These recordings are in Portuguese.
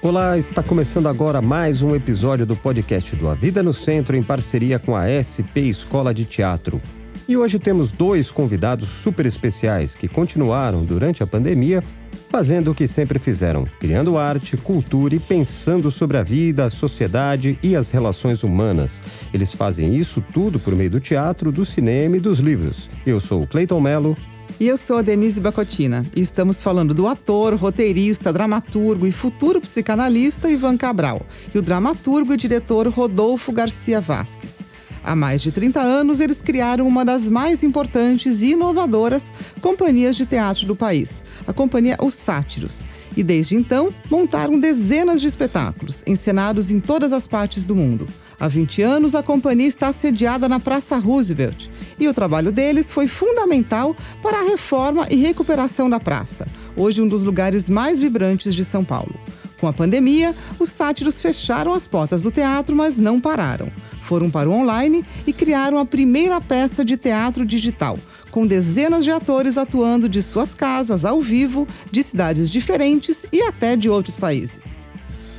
Olá, está começando agora mais um episódio do podcast do A Vida no Centro em parceria com a SP Escola de Teatro. E hoje temos dois convidados super especiais que continuaram durante a pandemia fazendo o que sempre fizeram, criando arte, cultura e pensando sobre a vida, a sociedade e as relações humanas. Eles fazem isso tudo por meio do teatro, do cinema e dos livros. Eu sou o Cleiton Mello. E eu sou a Denise Bacotina e estamos falando do ator, roteirista, dramaturgo e futuro psicanalista Ivan Cabral e o dramaturgo e diretor Rodolfo Garcia Vasques. Há mais de 30 anos, eles criaram uma das mais importantes e inovadoras companhias de teatro do país, a companhia Os Sátiros. E desde então, montaram dezenas de espetáculos, encenados em todas as partes do mundo. Há 20 anos, a companhia está sediada na Praça Roosevelt e o trabalho deles foi fundamental para a reforma e recuperação da praça, hoje um dos lugares mais vibrantes de São Paulo. Com a pandemia, os sátiros fecharam as portas do teatro, mas não pararam. Foram para o online e criaram a primeira peça de teatro digital, com dezenas de atores atuando de suas casas, ao vivo, de cidades diferentes e até de outros países.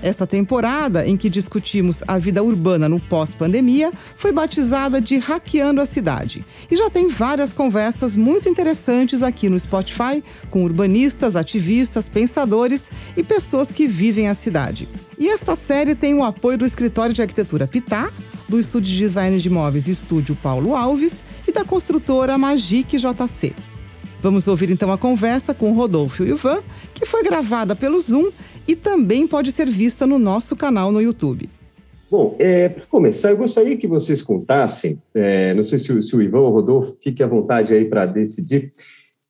Esta temporada, em que discutimos a vida urbana no pós-pandemia, foi batizada de Hackeando a Cidade. E já tem várias conversas muito interessantes aqui no Spotify com urbanistas, ativistas, pensadores e pessoas que vivem a cidade. E esta série tem o apoio do escritório de arquitetura Pitá, do estúdio de design de imóveis Estúdio Paulo Alves e da construtora Magic JC. Vamos ouvir então a conversa com Rodolfo e Ivan, que foi gravada pelo Zoom e também pode ser vista no nosso canal no YouTube. Bom, é, para começar, eu gostaria que vocês contassem, é, não sei se o, se o Ivan ou o Rodolfo, fique à vontade aí para decidir.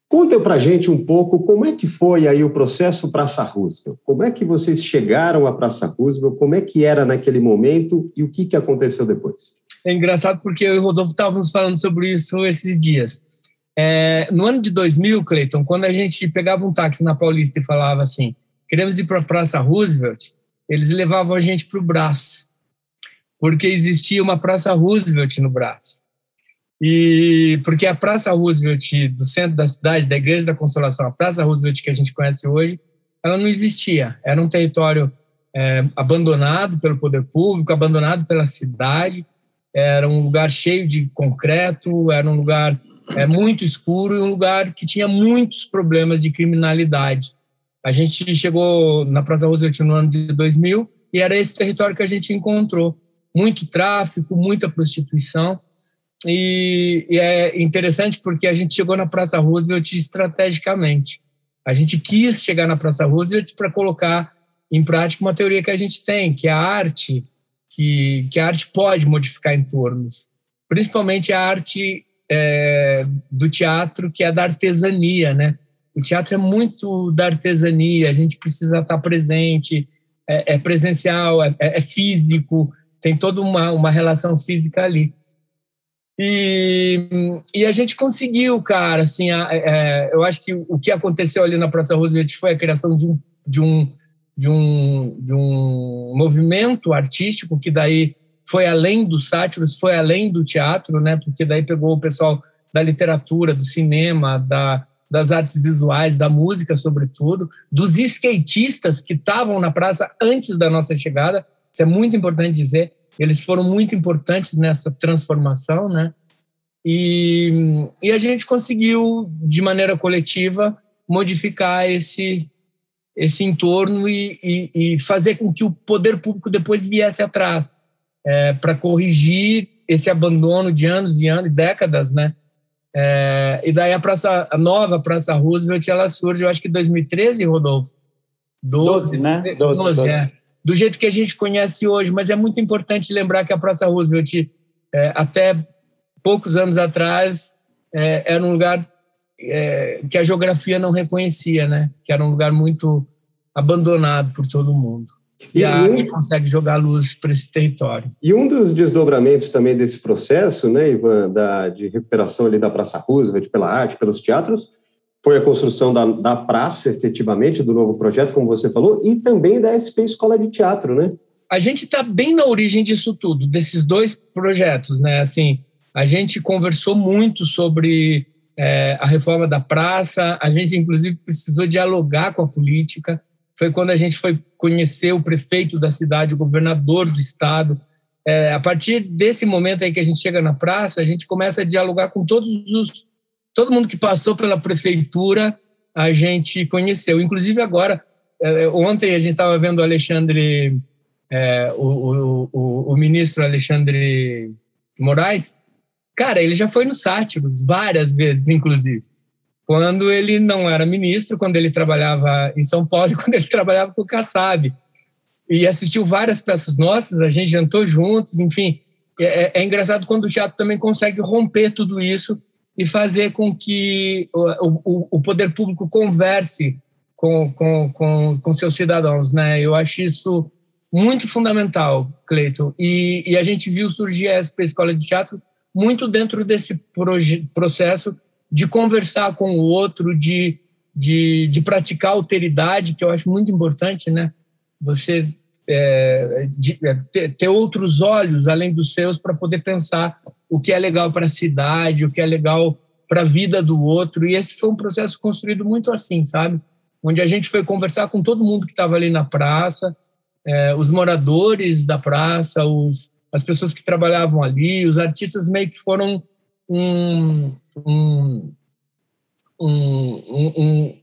Contem para a gente um pouco como é que foi aí o processo Praça Roosevelt. Como é que vocês chegaram à Praça Roosevelt? Como é que era naquele momento e o que, que aconteceu depois? É engraçado porque eu e o Rodolfo estávamos falando sobre isso esses dias. É, no ano de 2000, Cleiton, quando a gente pegava um táxi na Paulista e falava assim, queremos ir para a Praça Roosevelt, eles levavam a gente para o Brás, porque existia uma Praça Roosevelt no Brás. E porque a Praça Roosevelt do centro da cidade, da Igreja da Consolação, a Praça Roosevelt que a gente conhece hoje, ela não existia. Era um território é, abandonado pelo poder público, abandonado pela cidade. Era um lugar cheio de concreto, era um lugar é, muito escuro e um lugar que tinha muitos problemas de criminalidade. A gente chegou na Praça Roosevelt no ano de 2000 e era esse território que a gente encontrou. Muito tráfico, muita prostituição. E, e é interessante porque a gente chegou na Praça Roosevelt estrategicamente. A gente quis chegar na Praça Roosevelt para colocar em prática uma teoria que a gente tem, que é a arte, que, que a arte pode modificar entornos. Principalmente a arte é, do teatro, que é da artesania, né? O teatro é muito da artesania, a gente precisa estar presente, é, é presencial, é, é, físico, tem toda uma, uma relação física ali. E, e a gente conseguiu, cara, assim, a, é, eu acho que o que aconteceu ali na Praça Roosevelt foi a criação de um, de um, de um, de um movimento artístico que daí foi além dos sátiros, foi além do teatro, né? Porque daí pegou o pessoal da literatura, do cinema, da, das artes visuais, da música, sobretudo, dos skatistas que estavam na praça antes da nossa chegada. Isso é muito importante dizer. Eles foram muito importantes nessa transformação, né? E, e a gente conseguiu, de maneira coletiva, modificar esse, esse entorno e, e, e fazer com que o poder público depois viesse atrás é, para corrigir esse abandono de anos e anos, décadas, né? É, e daí a praça, a nova Praça Roosevelt, ela surge, eu acho que em 2013, Rodolfo. 12, 12 né? 12, 12, 12. É, do jeito que a gente conhece hoje, mas é muito importante lembrar que a Praça Roosevelt, é, até poucos anos atrás, é, era um lugar é, que a geografia não reconhecia, né? Que era um lugar muito abandonado por todo mundo. E, e a arte consegue jogar luz para esse território. E um dos desdobramentos também desse processo, né, Ivan, da, de recuperação ali da Praça Roosevelt pela arte, pelos teatros, foi a construção da, da praça, efetivamente, do novo projeto, como você falou, e também da SP Escola de Teatro, né? A gente está bem na origem disso tudo, desses dois projetos, né? Assim, a gente conversou muito sobre é, a reforma da praça, a gente, inclusive, precisou dialogar com a política, foi quando a gente foi conhecer o prefeito da cidade, o governador do estado. É, a partir desse momento aí que a gente chega na praça, a gente começa a dialogar com todos os todo mundo que passou pela prefeitura, a gente conheceu. Inclusive agora, é, ontem a gente estava vendo o Alexandre, é, o, o, o, ministro Alexandre Moraes. Cara, ele já foi no Sátiros várias vezes, inclusive quando ele não era ministro, quando ele trabalhava em São Paulo e quando ele trabalhava com o Kassab. E assistiu várias peças nossas, a gente jantou juntos, enfim. É, é, engraçado quando o teatro também consegue romper tudo isso e fazer com que o, o, o poder público converse com, com, com, com, seus cidadãos. Né? Eu acho isso muito fundamental, Cleiton. E, e a gente viu surgir a SP Escola de Teatro muito dentro desse processo de conversar com o outro, de, de, de praticar alteridade, que eu acho muito importante, né? Você é, de, é, ter, ter, outros olhos além dos seus para poder pensar o que é legal para a cidade, o que é legal para a vida do outro. E esse foi um processo construído muito assim, sabe? Onde a gente foi conversar com todo mundo que estava ali na praça, é, os moradores da praça, os, as pessoas que trabalhavam ali, os artistas meio que foram um, um, um,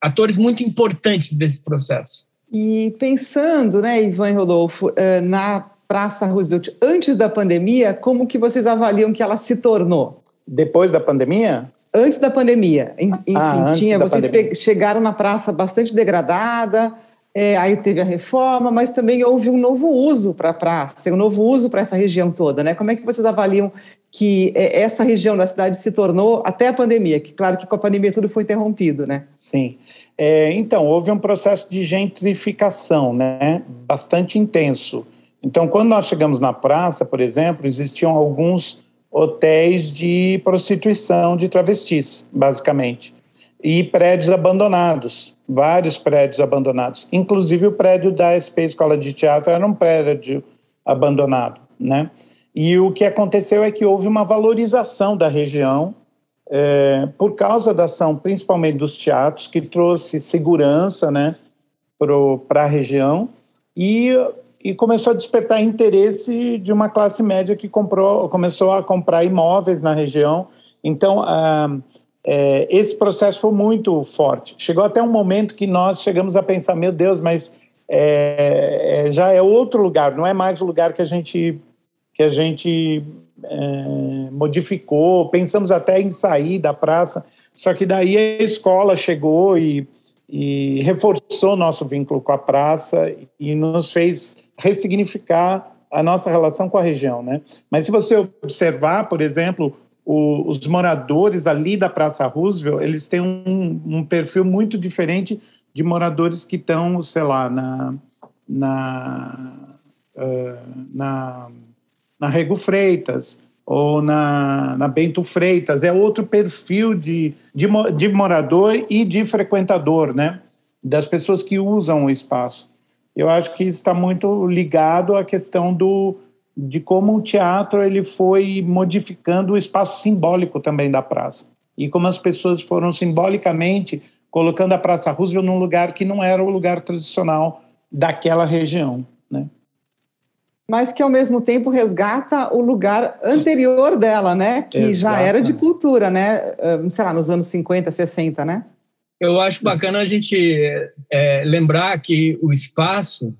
atores muito importantes desse processo. E pensando, né, Ivan e Rodolfo, eh, na Praça Roosevelt antes da pandemia, como que vocês avaliam que ela se tornou? Depois da pandemia? Antes da pandemia. Enfim, ah, tinha, vocês pandemia. chegaram na praça bastante degradada, é, aí teve a reforma, mas também houve um novo uso para a praça, um novo uso para essa região toda, né? Como é que vocês avaliam que é, essa região da cidade se tornou até a pandemia? Que claro que com a pandemia tudo foi interrompido, né? Sim. É, então houve um processo de gentrificação, né? Bastante intenso. Então, quando nós chegamos na praça, por exemplo, existiam alguns hotéis de prostituição de travestis, basicamente, e prédios abandonados vários prédios abandonados. Inclusive o prédio da SP Escola de Teatro era um prédio abandonado, né? E o que aconteceu é que houve uma valorização da região é, por causa da ação, principalmente dos teatros, que trouxe segurança, né, para a região e, e começou a despertar interesse de uma classe média que comprou, começou a comprar imóveis na região. Então, é, esse processo foi muito forte. Chegou até um momento que nós chegamos a pensar, meu Deus, mas é, já é outro lugar, não é mais o lugar que a gente que a gente é, modificou. Pensamos até em sair da praça, só que daí a escola chegou e, e reforçou nosso vínculo com a praça e nos fez ressignificar a nossa relação com a região, né? Mas se você observar, por exemplo, o, os moradores ali da Praça Roosevelt, eles têm um, um perfil muito diferente de moradores que estão, sei lá, na, na, uh, na, na Rego Freitas ou na, na Bento Freitas. É outro perfil de, de, de morador e de frequentador, né? Das pessoas que usam o espaço. Eu acho que está muito ligado à questão do, de como o teatro ele foi modificando o espaço simbólico também da praça e como as pessoas foram simbolicamente colocando a Praça Roosevelt num lugar que não era o lugar tradicional daquela região, né? Mas que ao mesmo tempo resgata o lugar anterior dela, né? Que Exato. já era de cultura, né? Sei lá, nos anos 50, 60, né? Eu acho bacana a gente é, lembrar que o espaço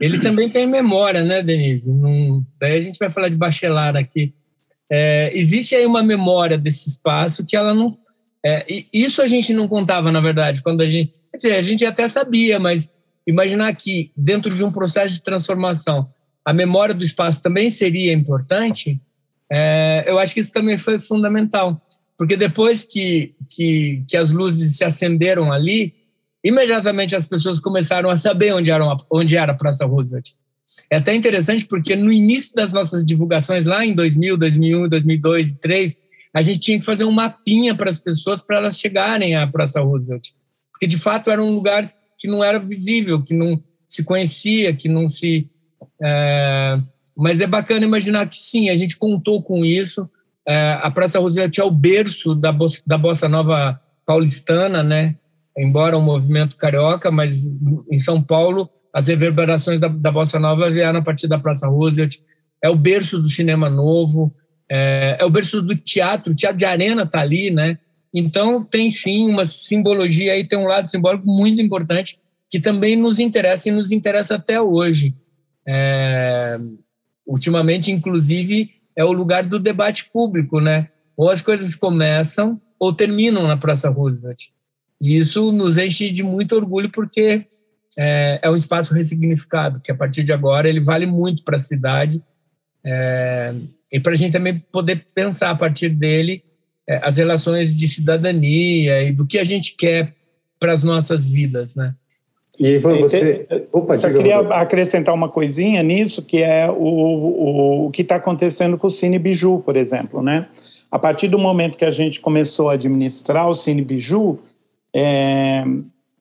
ele também tem memória, né, Denise? Num, daí a gente vai falar de Bachelar aqui. É, existe aí uma memória desse espaço que ela não. É, isso a gente não contava, na verdade, quando a gente. Quer dizer, a gente até sabia, mas imaginar que dentro de um processo de transformação a memória do espaço também seria importante, é, eu acho que isso também foi fundamental. Porque depois que, que, que as luzes se acenderam ali, imediatamente as pessoas começaram a saber onde era, onde era a Praça Roosevelt. É até interessante porque no início das nossas divulgações, lá em 2000, 2001, 2002 e 2003, a gente tinha que fazer um mapinha para as pessoas para elas chegarem à Praça Roosevelt. Porque, de fato, era um lugar que não era visível, que não se conhecia, que não se... É... Mas é bacana imaginar que, sim, a gente contou com isso. É, a Praça Roosevelt é o berço da, da bossa nova paulistana, né? embora um movimento carioca, mas em São Paulo as reverberações da, da bossa nova vieram a partir da Praça Roosevelt. É o berço do cinema novo, é, é o berço do teatro, o teatro de arena está ali, né? Então tem sim uma simbologia aí, tem um lado simbólico muito importante que também nos interessa e nos interessa até hoje. É, ultimamente, inclusive, é o lugar do debate público, né? Ou as coisas começam ou terminam na Praça Roosevelt. E isso nos enche de muito orgulho porque é, é um espaço ressignificado, que a partir de agora ele vale muito para a cidade é, e para a gente também poder pensar a partir dele é, as relações de cidadania e do que a gente quer para as nossas vidas, né? E Ivan, você. Opa, Só queria acrescentar uma coisinha nisso, que é o, o, o que está acontecendo com o Cine Biju, por exemplo, né? A partir do momento que a gente começou a administrar o Cine Biju, é,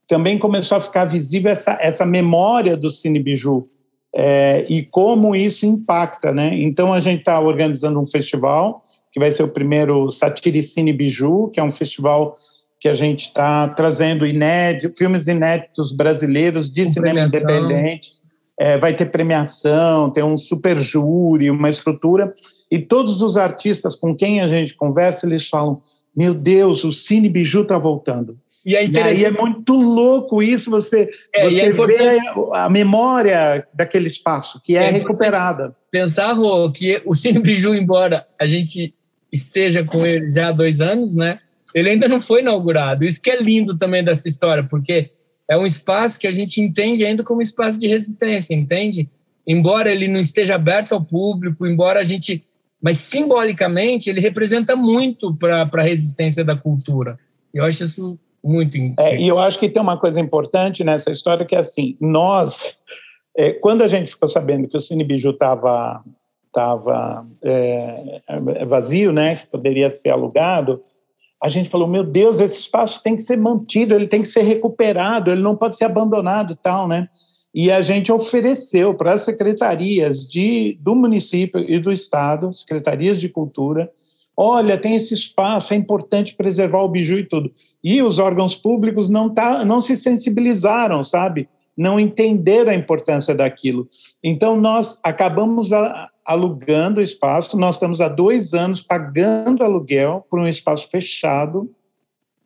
também começou a ficar visível essa, essa memória do Cine Biju é, e como isso impacta, né? Então a gente está organizando um festival que vai ser o primeiro Satiricine Biju, que é um festival que a gente está trazendo inédito, filmes inéditos brasileiros de Com cinema premiação. independente. É, vai ter premiação, tem um super júri, uma estrutura. E todos os artistas com quem a gente conversa, eles falam: Meu Deus, o Cine Biju está voltando. E, é e aí é muito louco isso, você, é, você é vê a memória daquele espaço, que é, é recuperada. Pensar, Rô, que o Cine Biju, embora a gente esteja com ele já há dois anos, né? Ele ainda não foi inaugurado. Isso que é lindo também dessa história, porque é um espaço que a gente entende ainda como espaço de resistência, entende? Embora ele não esteja aberto ao público, embora a gente. Mas simbolicamente ele representa muito para a resistência da cultura. Eu acho isso muito é, E eu acho que tem uma coisa importante nessa história que é assim: nós, é, quando a gente ficou sabendo que o Cine Biju estava tava, é, vazio, né, que poderia ser alugado, a gente falou, meu Deus, esse espaço tem que ser mantido, ele tem que ser recuperado, ele não pode ser abandonado tal, né? E a gente ofereceu para as secretarias de, do município e do estado, secretarias de cultura, olha, tem esse espaço, é importante preservar o biju e tudo. E os órgãos públicos não, tá, não se sensibilizaram, sabe? Não entenderam a importância daquilo. Então, nós acabamos a, alugando o espaço. Nós estamos há dois anos pagando aluguel por um espaço fechado,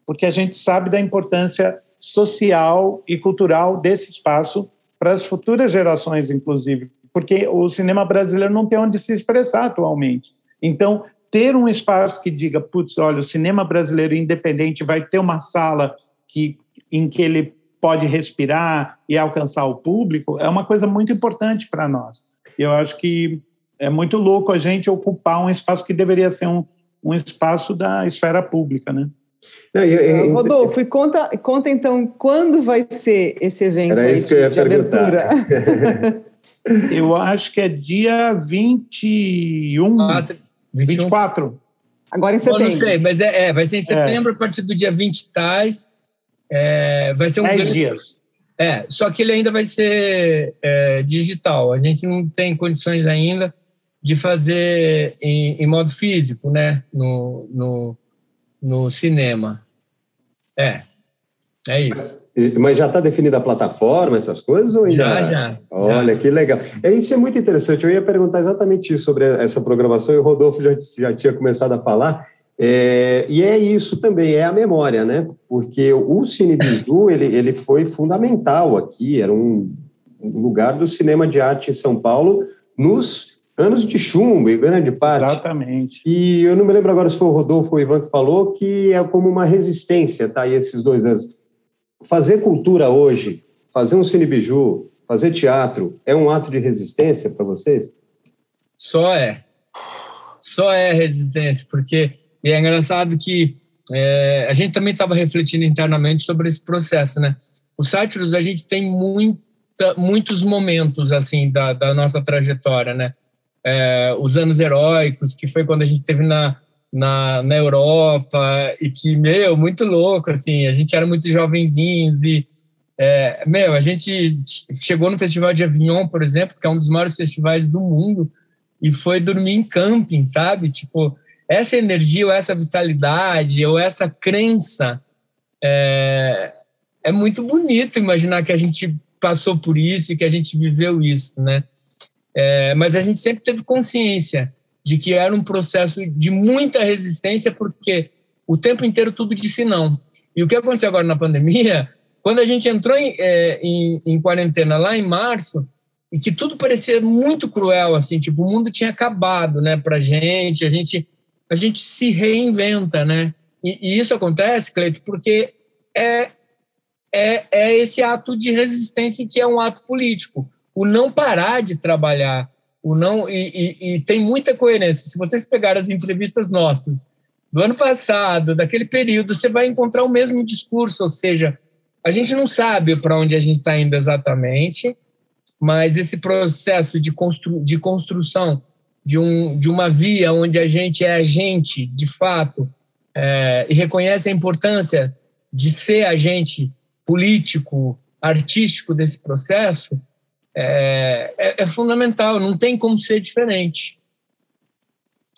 porque a gente sabe da importância social e cultural desse espaço para as futuras gerações, inclusive, porque o cinema brasileiro não tem onde se expressar atualmente. Então, ter um espaço que diga, putz, olha, o cinema brasileiro independente vai ter uma sala que, em que ele pode respirar e alcançar o público, é uma coisa muito importante para nós. Eu acho que é muito louco a gente ocupar um espaço que deveria ser um, um espaço da esfera pública, né? Não, eu, eu, Rodolfo, e conta, conta então quando vai ser esse evento aí de, de abertura? eu acho que é dia 21, ah, 24. Agora em setembro. Eu não sei, mas é, é vai ser em é. setembro, é. a partir do dia 20 tais. É, vai ser um 10 grande... dias. É, só que ele ainda vai ser é, digital. A gente não tem condições ainda de fazer em, em modo físico, né? No, no, no cinema. É, é isso. Mas já está definida a plataforma, essas coisas? Ou ainda... Já, já. Olha, já. que legal. É, isso é muito interessante. Eu ia perguntar exatamente isso sobre essa programação, e o Rodolfo já, já tinha começado a falar. É, e é isso também, é a memória, né? Porque o Cine Biju, ele, ele foi fundamental aqui, era um, um lugar do cinema de arte em São Paulo nos anos de chumbo, em grande parte. Exatamente. E eu não me lembro agora se foi o Rodolfo ou o Ivan que falou que é como uma resistência, tá? E esses dois anos. Fazer cultura hoje, fazer um cinebiju, fazer teatro, é um ato de resistência para vocês? Só é. Só é resistência, porque e é engraçado que é, a gente também estava refletindo internamente sobre esse processo, né? O Sátiros, a gente tem muita, muitos momentos, assim, da, da nossa trajetória, né? É, os anos heróicos, que foi quando a gente teve na, na, na Europa, e que, meu, muito louco, assim, a gente era muito jovenzinhos e, é, meu, a gente chegou no Festival de Avignon, por exemplo, que é um dos maiores festivais do mundo, e foi dormir em camping, sabe? Tipo, essa energia, ou essa vitalidade, ou essa crença, é, é muito bonito imaginar que a gente passou por isso e que a gente viveu isso, né? É, mas a gente sempre teve consciência de que era um processo de muita resistência, porque o tempo inteiro tudo disse não. E o que aconteceu agora na pandemia, quando a gente entrou em, é, em, em quarentena lá em março, e que tudo parecia muito cruel, assim, tipo, o mundo tinha acabado, né, pra gente, a gente, a gente se reinventa, né? E, e isso acontece, Cleito, porque é, é, é esse ato de resistência que é um ato político. O não parar de trabalhar, o não e, e, e tem muita coerência. Se vocês pegarem as entrevistas nossas do ano passado, daquele período, você vai encontrar o mesmo discurso, ou seja, a gente não sabe para onde a gente está indo exatamente, mas esse processo de, constru, de construção de, um, de uma via onde a gente é agente, de fato, é, e reconhece a importância de ser agente político, artístico desse processo, é, é, é fundamental, não tem como ser diferente.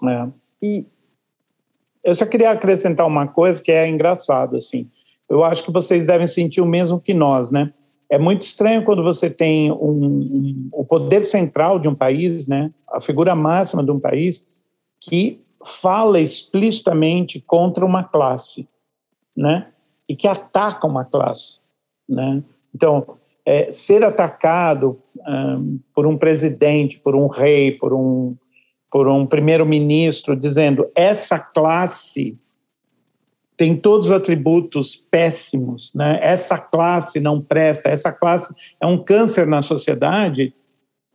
É. E eu só queria acrescentar uma coisa que é engraçado, assim. Eu acho que vocês devem sentir o mesmo que nós, né? É muito estranho quando você tem um, um, o poder central de um país, né? A figura máxima de um país que fala explicitamente contra uma classe, né? E que ataca uma classe, né? Então, é, ser atacado um, por um presidente, por um rei, por um, por um primeiro-ministro, dizendo essa classe tem todos os atributos péssimos, né? essa classe não presta, essa classe é um câncer na sociedade,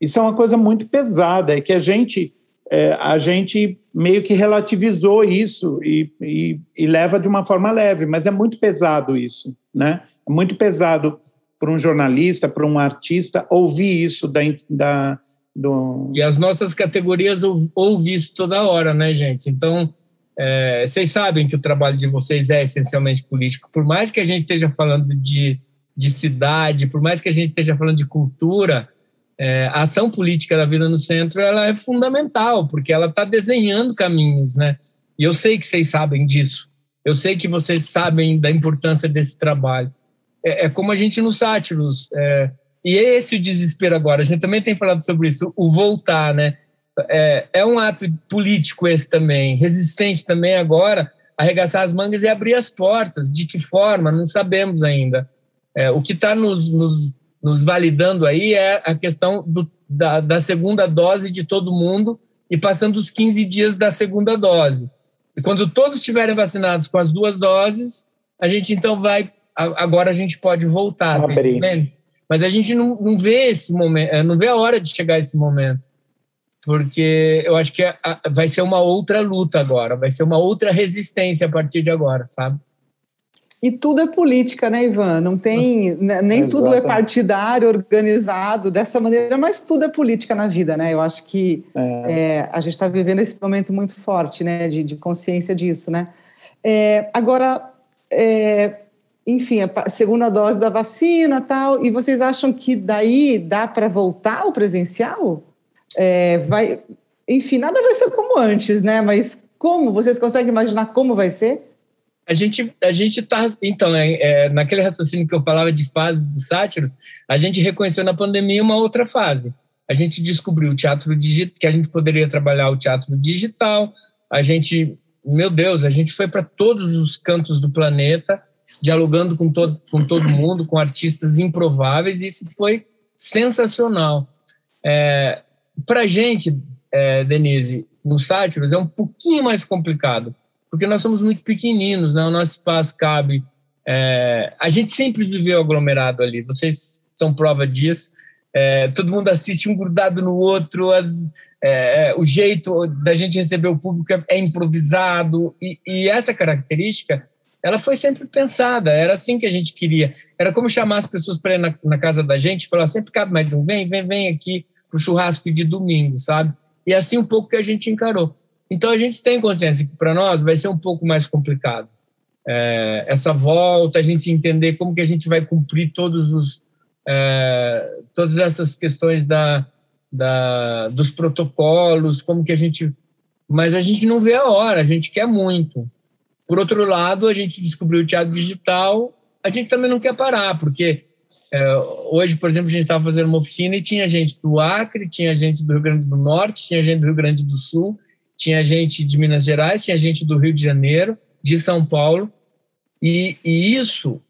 isso é uma coisa muito pesada, é que a gente, é, a gente meio que relativizou isso e, e, e leva de uma forma leve, mas é muito pesado isso, né? É muito pesado para um jornalista, para um artista, ouvir isso da, da do... E as nossas categorias ouvem isso toda hora, né, gente? Então, é, vocês sabem que o trabalho de vocês é essencialmente político. Por mais que a gente esteja falando de, de cidade, por mais que a gente esteja falando de cultura, é, a ação política da vida no centro ela é fundamental, porque ela está desenhando caminhos, né? E eu sei que vocês sabem disso. Eu sei que vocês sabem da importância desse trabalho é, é como a gente no Sátiros. É, e é esse o desespero agora. A gente também tem falado sobre isso, o voltar, né? É, é um ato político esse também, resistente também agora, arregaçar as mangas e abrir as portas. De que forma? Não sabemos ainda. É, o que está nos, nos, nos, validando aí é a questão do, da, da segunda dose de todo mundo e passando os 15 dias da segunda dose. E quando todos estiverem vacinados com as duas doses, a gente então vai agora a gente pode voltar, tá mas a gente não, não vê esse momento, eh, não vê a hora de chegar esse momento, porque eu acho que a, a, vai ser uma outra luta agora, vai ser uma outra resistência a partir de agora, sabe? E tudo é política, né, Ivan? Não tem. Né, nem tudo é partidário, organizado dessa maneira, mas tudo é política na vida, né? Eu acho que é. É, a gente está vivendo esse momento muito forte, né, de, de consciência disso, né? É, agora, é, enfim, a segunda dose da vacina tal, e vocês acham que daí dá para voltar ao presencial? É, vai, enfim, nada vai ser como antes, né? Mas como? Vocês conseguem imaginar como vai ser? A gente a gente está então é, é, naquele raciocínio que eu falava de fase dos sátiros, a gente reconheceu na pandemia uma outra fase. A gente descobriu o teatro digital, que a gente poderia trabalhar o teatro digital. A gente, meu Deus, a gente foi para todos os cantos do planeta dialogando com todo, com todo mundo, com artistas improváveis, e isso foi sensacional. É, Para a gente, é, Denise, no Sátiros é um pouquinho mais complicado, porque nós somos muito pequeninos, né? o nosso espaço cabe. É, a gente sempre viveu aglomerado ali, vocês são prova disso. É, todo mundo assiste um grudado no outro, as, é, o jeito da gente receber o público é, é improvisado, e, e essa característica ela foi sempre pensada, era assim que a gente queria. Era como chamar as pessoas para ir na, na, casa da gente falar, sempre cabe mais um, vem, vem, vem aqui para o churrasco de domingo, sabe? E assim um pouco que a gente encarou. Então a gente tem consciência que para nós vai ser um pouco mais complicado. É, essa volta, a gente entender como que a gente vai cumprir todos os, é, todas essas questões da, da, dos protocolos, como que a gente... Mas a gente não vê a hora, a gente quer muito. Por outro lado, a gente descobriu o teatro digital, a gente também não quer parar, porque é, hoje, por exemplo, a gente estava fazendo uma oficina e tinha gente do Acre, tinha gente do Rio Grande do Norte, tinha gente do Rio Grande do Sul, tinha gente de Minas Gerais, tinha gente do Rio de Janeiro, de São Paulo, e, e isso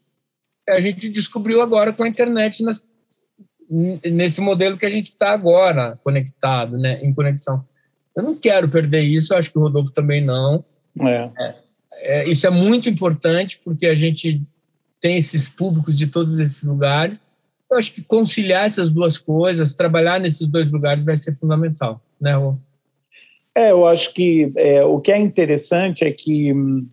a gente descobriu agora com a internet nas, nesse modelo que a gente está agora conectado, né, em conexão. Eu não quero perder isso, acho que o Rodolfo também não. É. É, é, isso é muito importante porque a gente tem esses públicos de todos esses lugares. Eu acho que conciliar essas duas coisas, trabalhar nesses dois lugares vai ser fundamental, né, Rô? É, eu acho que é, o que é interessante é que hum,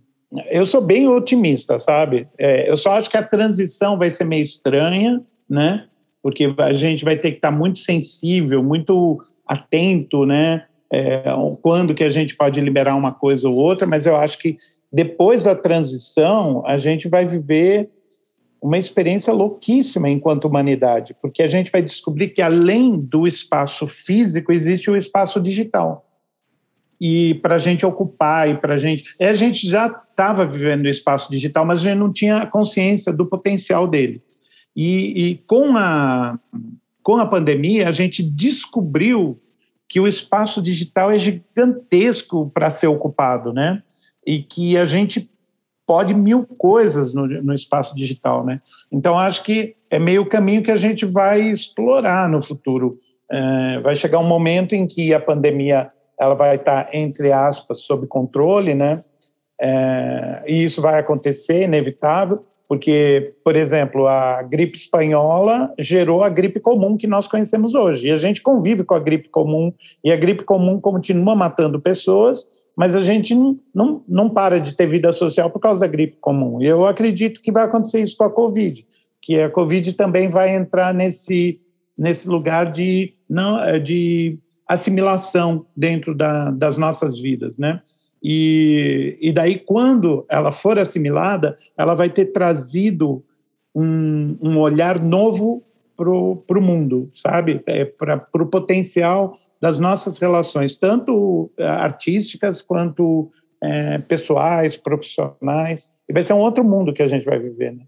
eu sou bem otimista, sabe? É, eu só acho que a transição vai ser meio estranha, né? Porque a gente vai ter que estar muito sensível, muito atento, né? É, quando que a gente pode liberar uma coisa ou outra, mas eu acho que depois da transição a gente vai viver uma experiência louquíssima enquanto humanidade, porque a gente vai descobrir que além do espaço físico existe o espaço digital. E para a gente ocupar e para a gente. A gente já estava vivendo o espaço digital, mas a gente não tinha consciência do potencial dele. E, e com, a, com a pandemia, a gente descobriu que o espaço digital é gigantesco para ser ocupado, né? E que a gente pode mil coisas no, no espaço digital, né? Então acho que é meio o caminho que a gente vai explorar no futuro. É, vai chegar um momento em que a pandemia ela vai estar entre aspas sob controle, né? É, e isso vai acontecer, inevitável, porque, por exemplo, a gripe espanhola gerou a gripe comum que nós conhecemos hoje. E a gente convive com a gripe comum, e a gripe comum continua matando pessoas, mas a gente não, não, não para de ter vida social por causa da gripe comum. Eu acredito que vai acontecer isso com a Covid, que a Covid também vai entrar nesse, nesse lugar de, não, de assimilação dentro da, das nossas vidas, né? E, e daí, quando ela for assimilada, ela vai ter trazido um, um olhar novo para o mundo, sabe? É, para o potencial das nossas relações, tanto eh, artísticas quanto é, pessoais, profissionais. E vai ser um outro mundo que a gente vai viver, né?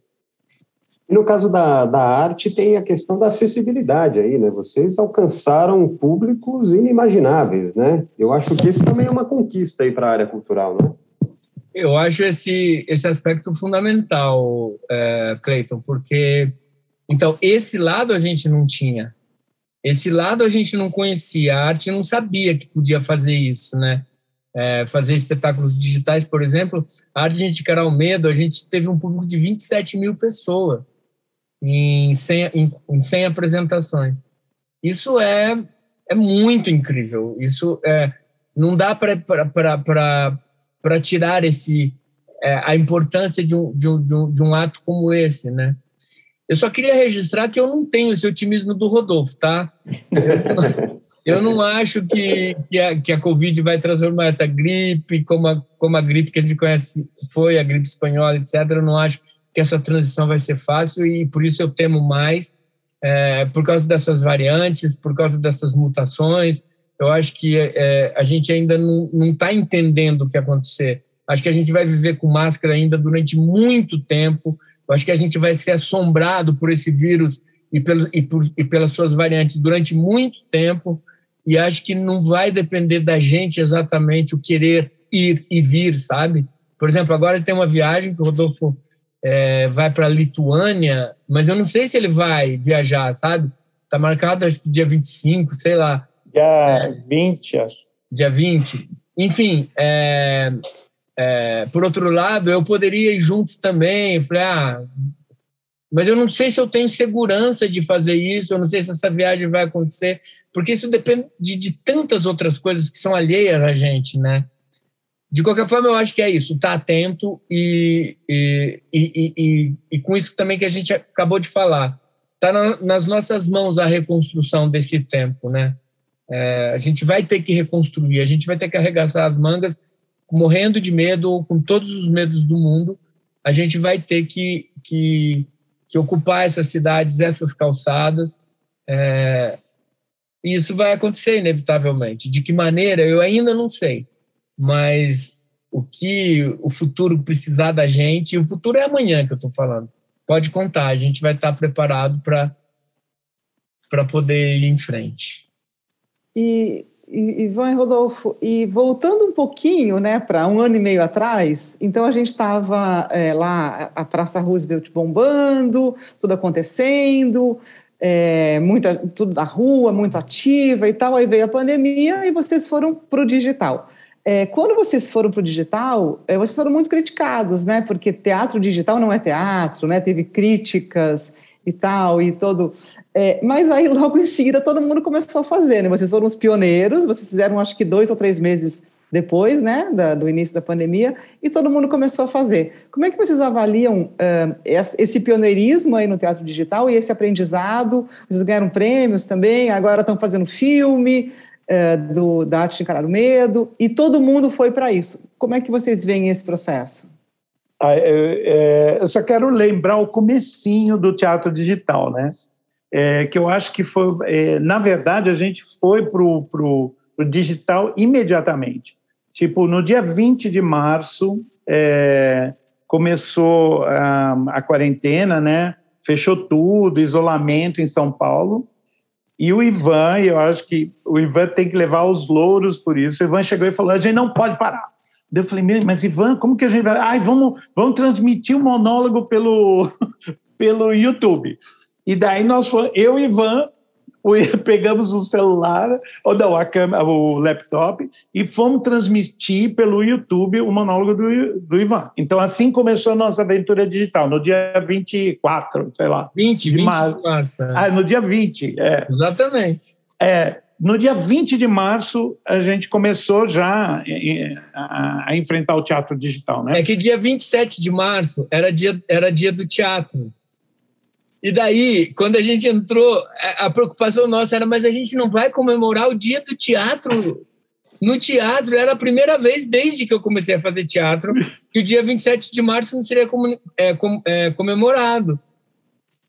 E no caso da, da arte, tem a questão da acessibilidade aí, né? Vocês alcançaram públicos inimagináveis, né? Eu acho que isso também é uma conquista aí para a área cultural, né? Eu acho esse, esse aspecto fundamental, é, Cleiton, porque, então, esse lado a gente não tinha. Esse lado a gente não conhecia, a arte não sabia que podia fazer isso, né? É, fazer espetáculos digitais, por exemplo, a arte de o medo, a gente teve um público de 27 mil pessoas em 100, em, em 100 apresentações. Isso é, é muito incrível. Isso é, não dá para tirar esse, é, a importância de um, de, um, de, um, de um ato como esse, né? Eu só queria registrar que eu não tenho esse otimismo do Rodolfo, tá? Eu não acho que, que, a, que a Covid vai transformar essa gripe como a, como a gripe que a gente conhece foi, a gripe espanhola, etc. Eu não acho que essa transição vai ser fácil e por isso eu temo mais, é, por causa dessas variantes, por causa dessas mutações. Eu acho que é, a gente ainda não está entendendo o que acontecer. Acho que a gente vai viver com máscara ainda durante muito tempo. Eu acho que a gente vai ser assombrado por esse vírus e, pelo, e, por, e pelas suas variantes durante muito tempo. E acho que não vai depender da gente exatamente o querer ir e vir, sabe? Por exemplo, agora tem uma viagem que o Rodolfo é, vai para a Lituânia, mas eu não sei se ele vai viajar, sabe? Está marcado acho que dia 25, sei lá. Dia é, 20, acho. Dia 20. Enfim, é, é, por outro lado, eu poderia ir juntos também. Falei, ah, mas eu não sei se eu tenho segurança de fazer isso, eu não sei se essa viagem vai acontecer, porque isso depende de, de tantas outras coisas que são alheias a gente, né? De qualquer forma, eu acho que é isso, estar tá atento e, e, e, e, e com isso também que a gente acabou de falar. Está na, nas nossas mãos a reconstrução desse tempo, né? É, a gente vai ter que reconstruir, a gente vai ter que arregaçar as mangas, morrendo de medo, com todos os medos do mundo, a gente vai ter que, que, que ocupar essas cidades, essas calçadas. É, e isso vai acontecer inevitavelmente. De que maneira, eu ainda não sei mas o que o futuro precisar da gente, e o futuro é amanhã que eu estou falando. pode contar, a gente vai estar preparado para poder ir em frente. E, Ivan e Rodolfo, e voltando um pouquinho né, para um ano e meio atrás, então a gente estava é, lá, a Praça Roosevelt bombando, tudo acontecendo, é, muita, tudo na rua, muito ativa e tal, aí veio a pandemia e vocês foram para o digital. É, quando vocês foram para o digital, é, vocês foram muito criticados, né? Porque teatro digital não é teatro, né? Teve críticas e tal, e todo. É, mas aí, logo em seguida, todo mundo começou a fazer, né? Vocês foram os pioneiros, vocês fizeram acho que dois ou três meses depois, né, da, do início da pandemia, e todo mundo começou a fazer. Como é que vocês avaliam uh, esse pioneirismo aí no teatro digital e esse aprendizado? Vocês ganharam prêmios também, agora estão fazendo filme uh, do, da arte de encarar o medo, e todo mundo foi para isso. Como é que vocês veem esse processo? Ah, eu só quero lembrar o comecinho do teatro digital, né? É, que eu acho que foi, é, na verdade, a gente foi para o digital imediatamente. Tipo, no dia 20 de março, é, começou a, a, quarentena, né? Fechou tudo, isolamento em São Paulo. E o Ivan, eu acho que o Ivan tem que levar os louros por isso. O Ivan chegou e falou: a gente não pode parar. Eu falei, mas Ivan, como que a gente vai? Ai, vamos, vamos transmitir o monólogo pelo, pelo YouTube. E daí nós fomos, eu e Ivan, pegamos o celular, ou não, a câmera, o laptop, e fomos transmitir pelo YouTube o monólogo do, do Ivan. Então, assim começou a nossa aventura digital, no dia 24, sei lá. 20, de 20 março. de março. É. Ah, no dia 20, é. Exatamente. É, no dia 20 de março, a gente começou já a, a, enfrentar o teatro digital, né? É que dia 27 de março era dia, era dia do teatro. E daí, quando a gente entrou, a preocupação nossa era, mas a gente não vai comemorar o dia do teatro no teatro. Era a primeira vez desde que eu comecei a fazer teatro que o dia 27 de março não seria é, é, comemorado.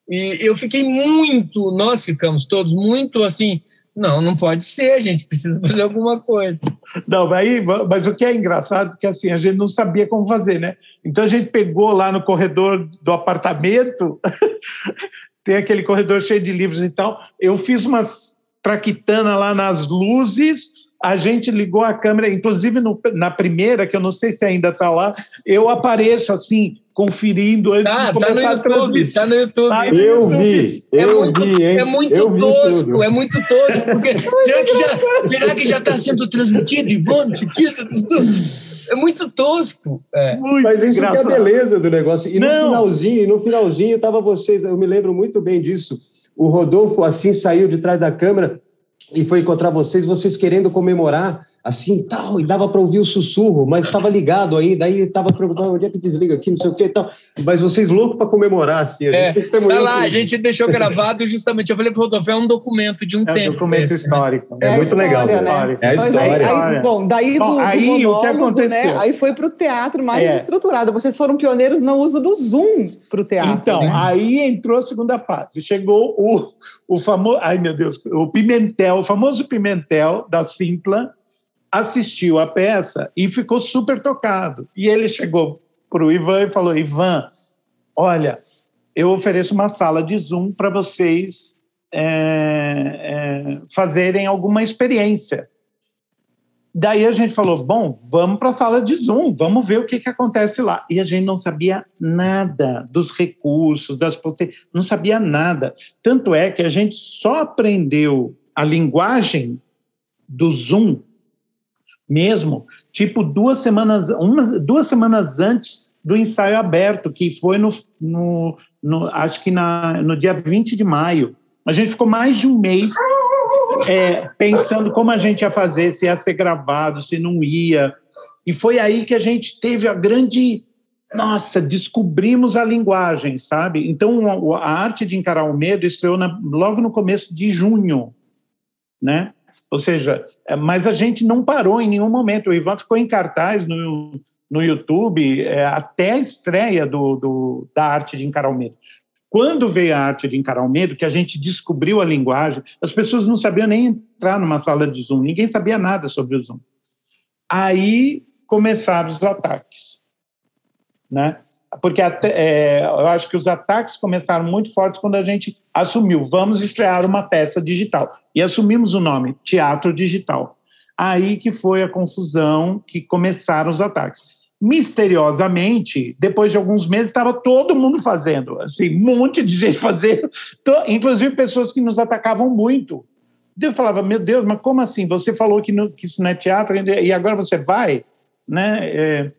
E eu fiquei muito, nós ficamos todos muito assim, não, não pode ser, a gente precisa fazer alguma coisa. Não, aí, mas o que é engraçado é que assim, a gente não sabia como fazer, né? Então a gente pegou lá no corredor do apartamento, tem aquele corredor cheio de livros e tal. Eu fiz umas traquitana lá nas luzes, a gente ligou a câmera, inclusive no, na primeira, que eu não sei se ainda está lá, eu apareço assim, conferindo antes tá, de começar tá no YouTube, a. Tá no YouTube. Tá eu vi, é eu muito, vi, hein? É muito eu tosco, é muito tosco, porque será que já será que já está sendo transmitido, Ivone, Chiquito? É muito tosco. É. Muito Mas isso engraçado. que é a beleza do negócio. E no Não. finalzinho, no finalzinho, tava vocês, eu me lembro muito bem disso. O Rodolfo assim saiu de trás da câmera e foi encontrar vocês, vocês querendo comemorar assim tal, e dava para ouvir o sussurro, mas estava ligado aí, daí estava preocupado onde é que desliga aqui, não sei o que e tal. Mas vocês loucos para comemorar, assim. A é, tá lá, a gente deixou gravado justamente, eu falei para o Rodolfo, é um documento de um é tempo. É um documento esse, histórico. Né? É, é, muito história, legal. Né? É a história. Aí, aí, bom, daí do, bom, aí, do monólogo, né, aí foi para o teatro mais é. estruturado. Vocês foram pioneiros no uso do Zoom para o teatro. Então, né? aí entrou a segunda fase. Chegou o, o famoso, ai meu Deus, o Pimentel, o famoso Pimentel da Simpla, assistiu a peça e ficou super tocado. E ele chegou para o Ivan e falou: Ivan, olha, eu ofereço uma sala de Zoom para vocês é, é, fazerem alguma experiência. Daí a gente falou: bom, vamos para a sala de Zoom, vamos ver o que, que acontece lá. E a gente não sabia nada dos recursos, das não sabia nada. Tanto é que a gente só aprendeu a linguagem do Zoom mesmo, tipo duas semanas, uma, duas semanas antes do ensaio aberto, que foi no, no, no, acho que na, no dia 20 de maio. A gente ficou mais de um mês é, pensando como a gente ia fazer, se ia ser gravado, se não ia. E foi aí que a gente teve a grande. Nossa, descobrimos a linguagem, sabe? Então, a, arte de encarar o medo estreou na, logo no começo de junho, né? Ou seja, é, mas a gente não parou em nenhum momento. O Ivan ficou em cartaz no, no YouTube é, até a estreia do, do, da arte de encarar o medo. Quando veio a arte de encarar o medo, que a gente descobriu a linguagem, as pessoas não sabiam nem entrar numa sala de Zoom, ninguém sabia nada sobre o Zoom. Aí começaram os ataques, né? Porque até, é, eu acho que os ataques começaram muito fortes quando a gente assumiu, vamos estrear uma peça digital. E assumimos o nome, Teatro Digital. Aí que foi a confusão, que começaram os ataques. Misteriosamente, depois de alguns meses, estava todo mundo fazendo, assim, um monte de gente fazendo, inclusive pessoas que nos atacavam muito. Eu falava, meu Deus, mas como assim? Você falou que, que isso não é teatro e agora você vai? Né? É,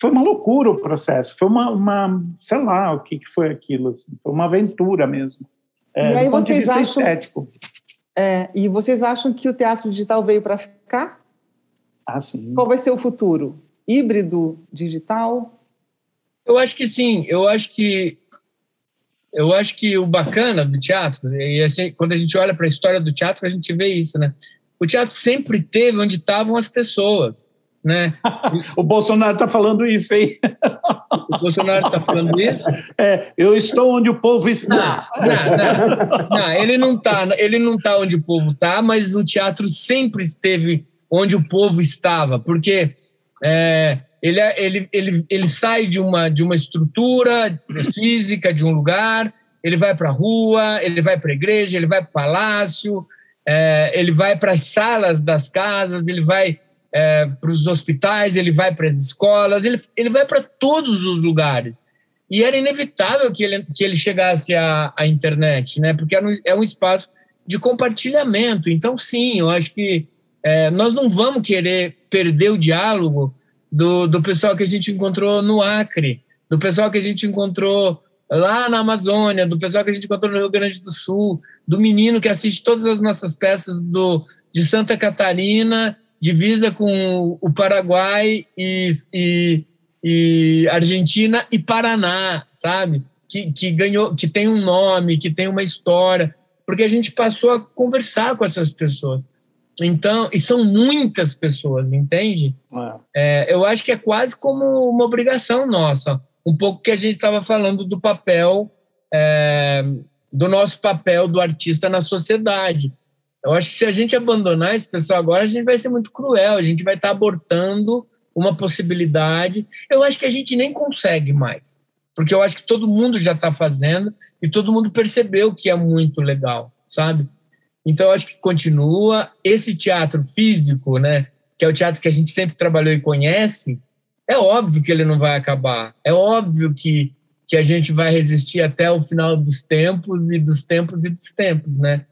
foi uma loucura o processo, foi uma, uma sei lá o que, que foi aquilo, assim, foi uma aventura mesmo. É, e aí vocês acham, estético. É, e vocês acham que o teatro digital veio para ficar? Ah, sim. Qual vai ser o futuro? Híbrido digital? Eu acho que sim. Eu acho que eu acho que o bacana do teatro e assim, quando a gente olha para a história do teatro a gente vê isso, né? O teatro sempre teve onde estavam as pessoas né? o Bolsonaro está falando isso, hein? O Bolsonaro está falando isso? É, eu estou onde o povo está. Não, não, não ele não está, ele não está onde o povo está, mas o teatro sempre esteve onde o povo estava, porque é, ele, é, ele, ele, ele sai de uma, de uma estrutura física, de um lugar, ele vai para a rua, ele vai para a igreja, ele vai para o palácio, é, ele vai para as salas das casas, ele vai é, para os hospitais, ele vai para as escolas, ele, ele vai para todos os lugares. E era inevitável que ele, que ele chegasse à, à internet, né? porque um, é um espaço de compartilhamento. Então, sim, eu acho que é, nós não vamos querer perder o diálogo do, do pessoal que a gente encontrou no Acre, do pessoal que a gente encontrou lá na Amazônia, do pessoal que a gente encontrou no Rio Grande do Sul, do menino que assiste todas as nossas peças do, de Santa Catarina divisa com o Paraguai e, e, e Argentina e Paraná, sabe? Que, que ganhou, que tem um nome, que tem uma história, porque a gente passou a conversar com essas pessoas. Então, e são muitas pessoas, entende? É. É, eu acho que é quase como uma obrigação nossa, um pouco que a gente estava falando do papel, é, do nosso papel do artista na sociedade. Eu acho que se a gente abandonar esse pessoal agora, a gente vai ser muito cruel, a gente vai estar abortando uma possibilidade. Eu acho que a gente nem consegue mais, porque eu acho que todo mundo já está fazendo e todo mundo percebeu que é muito legal, sabe? Então, eu acho que continua. Esse teatro físico, né, que é o teatro que a gente sempre trabalhou e conhece, é óbvio que ele não vai acabar. É óbvio que, que a gente vai resistir até o final dos tempos e dos tempos e dos tempos, né?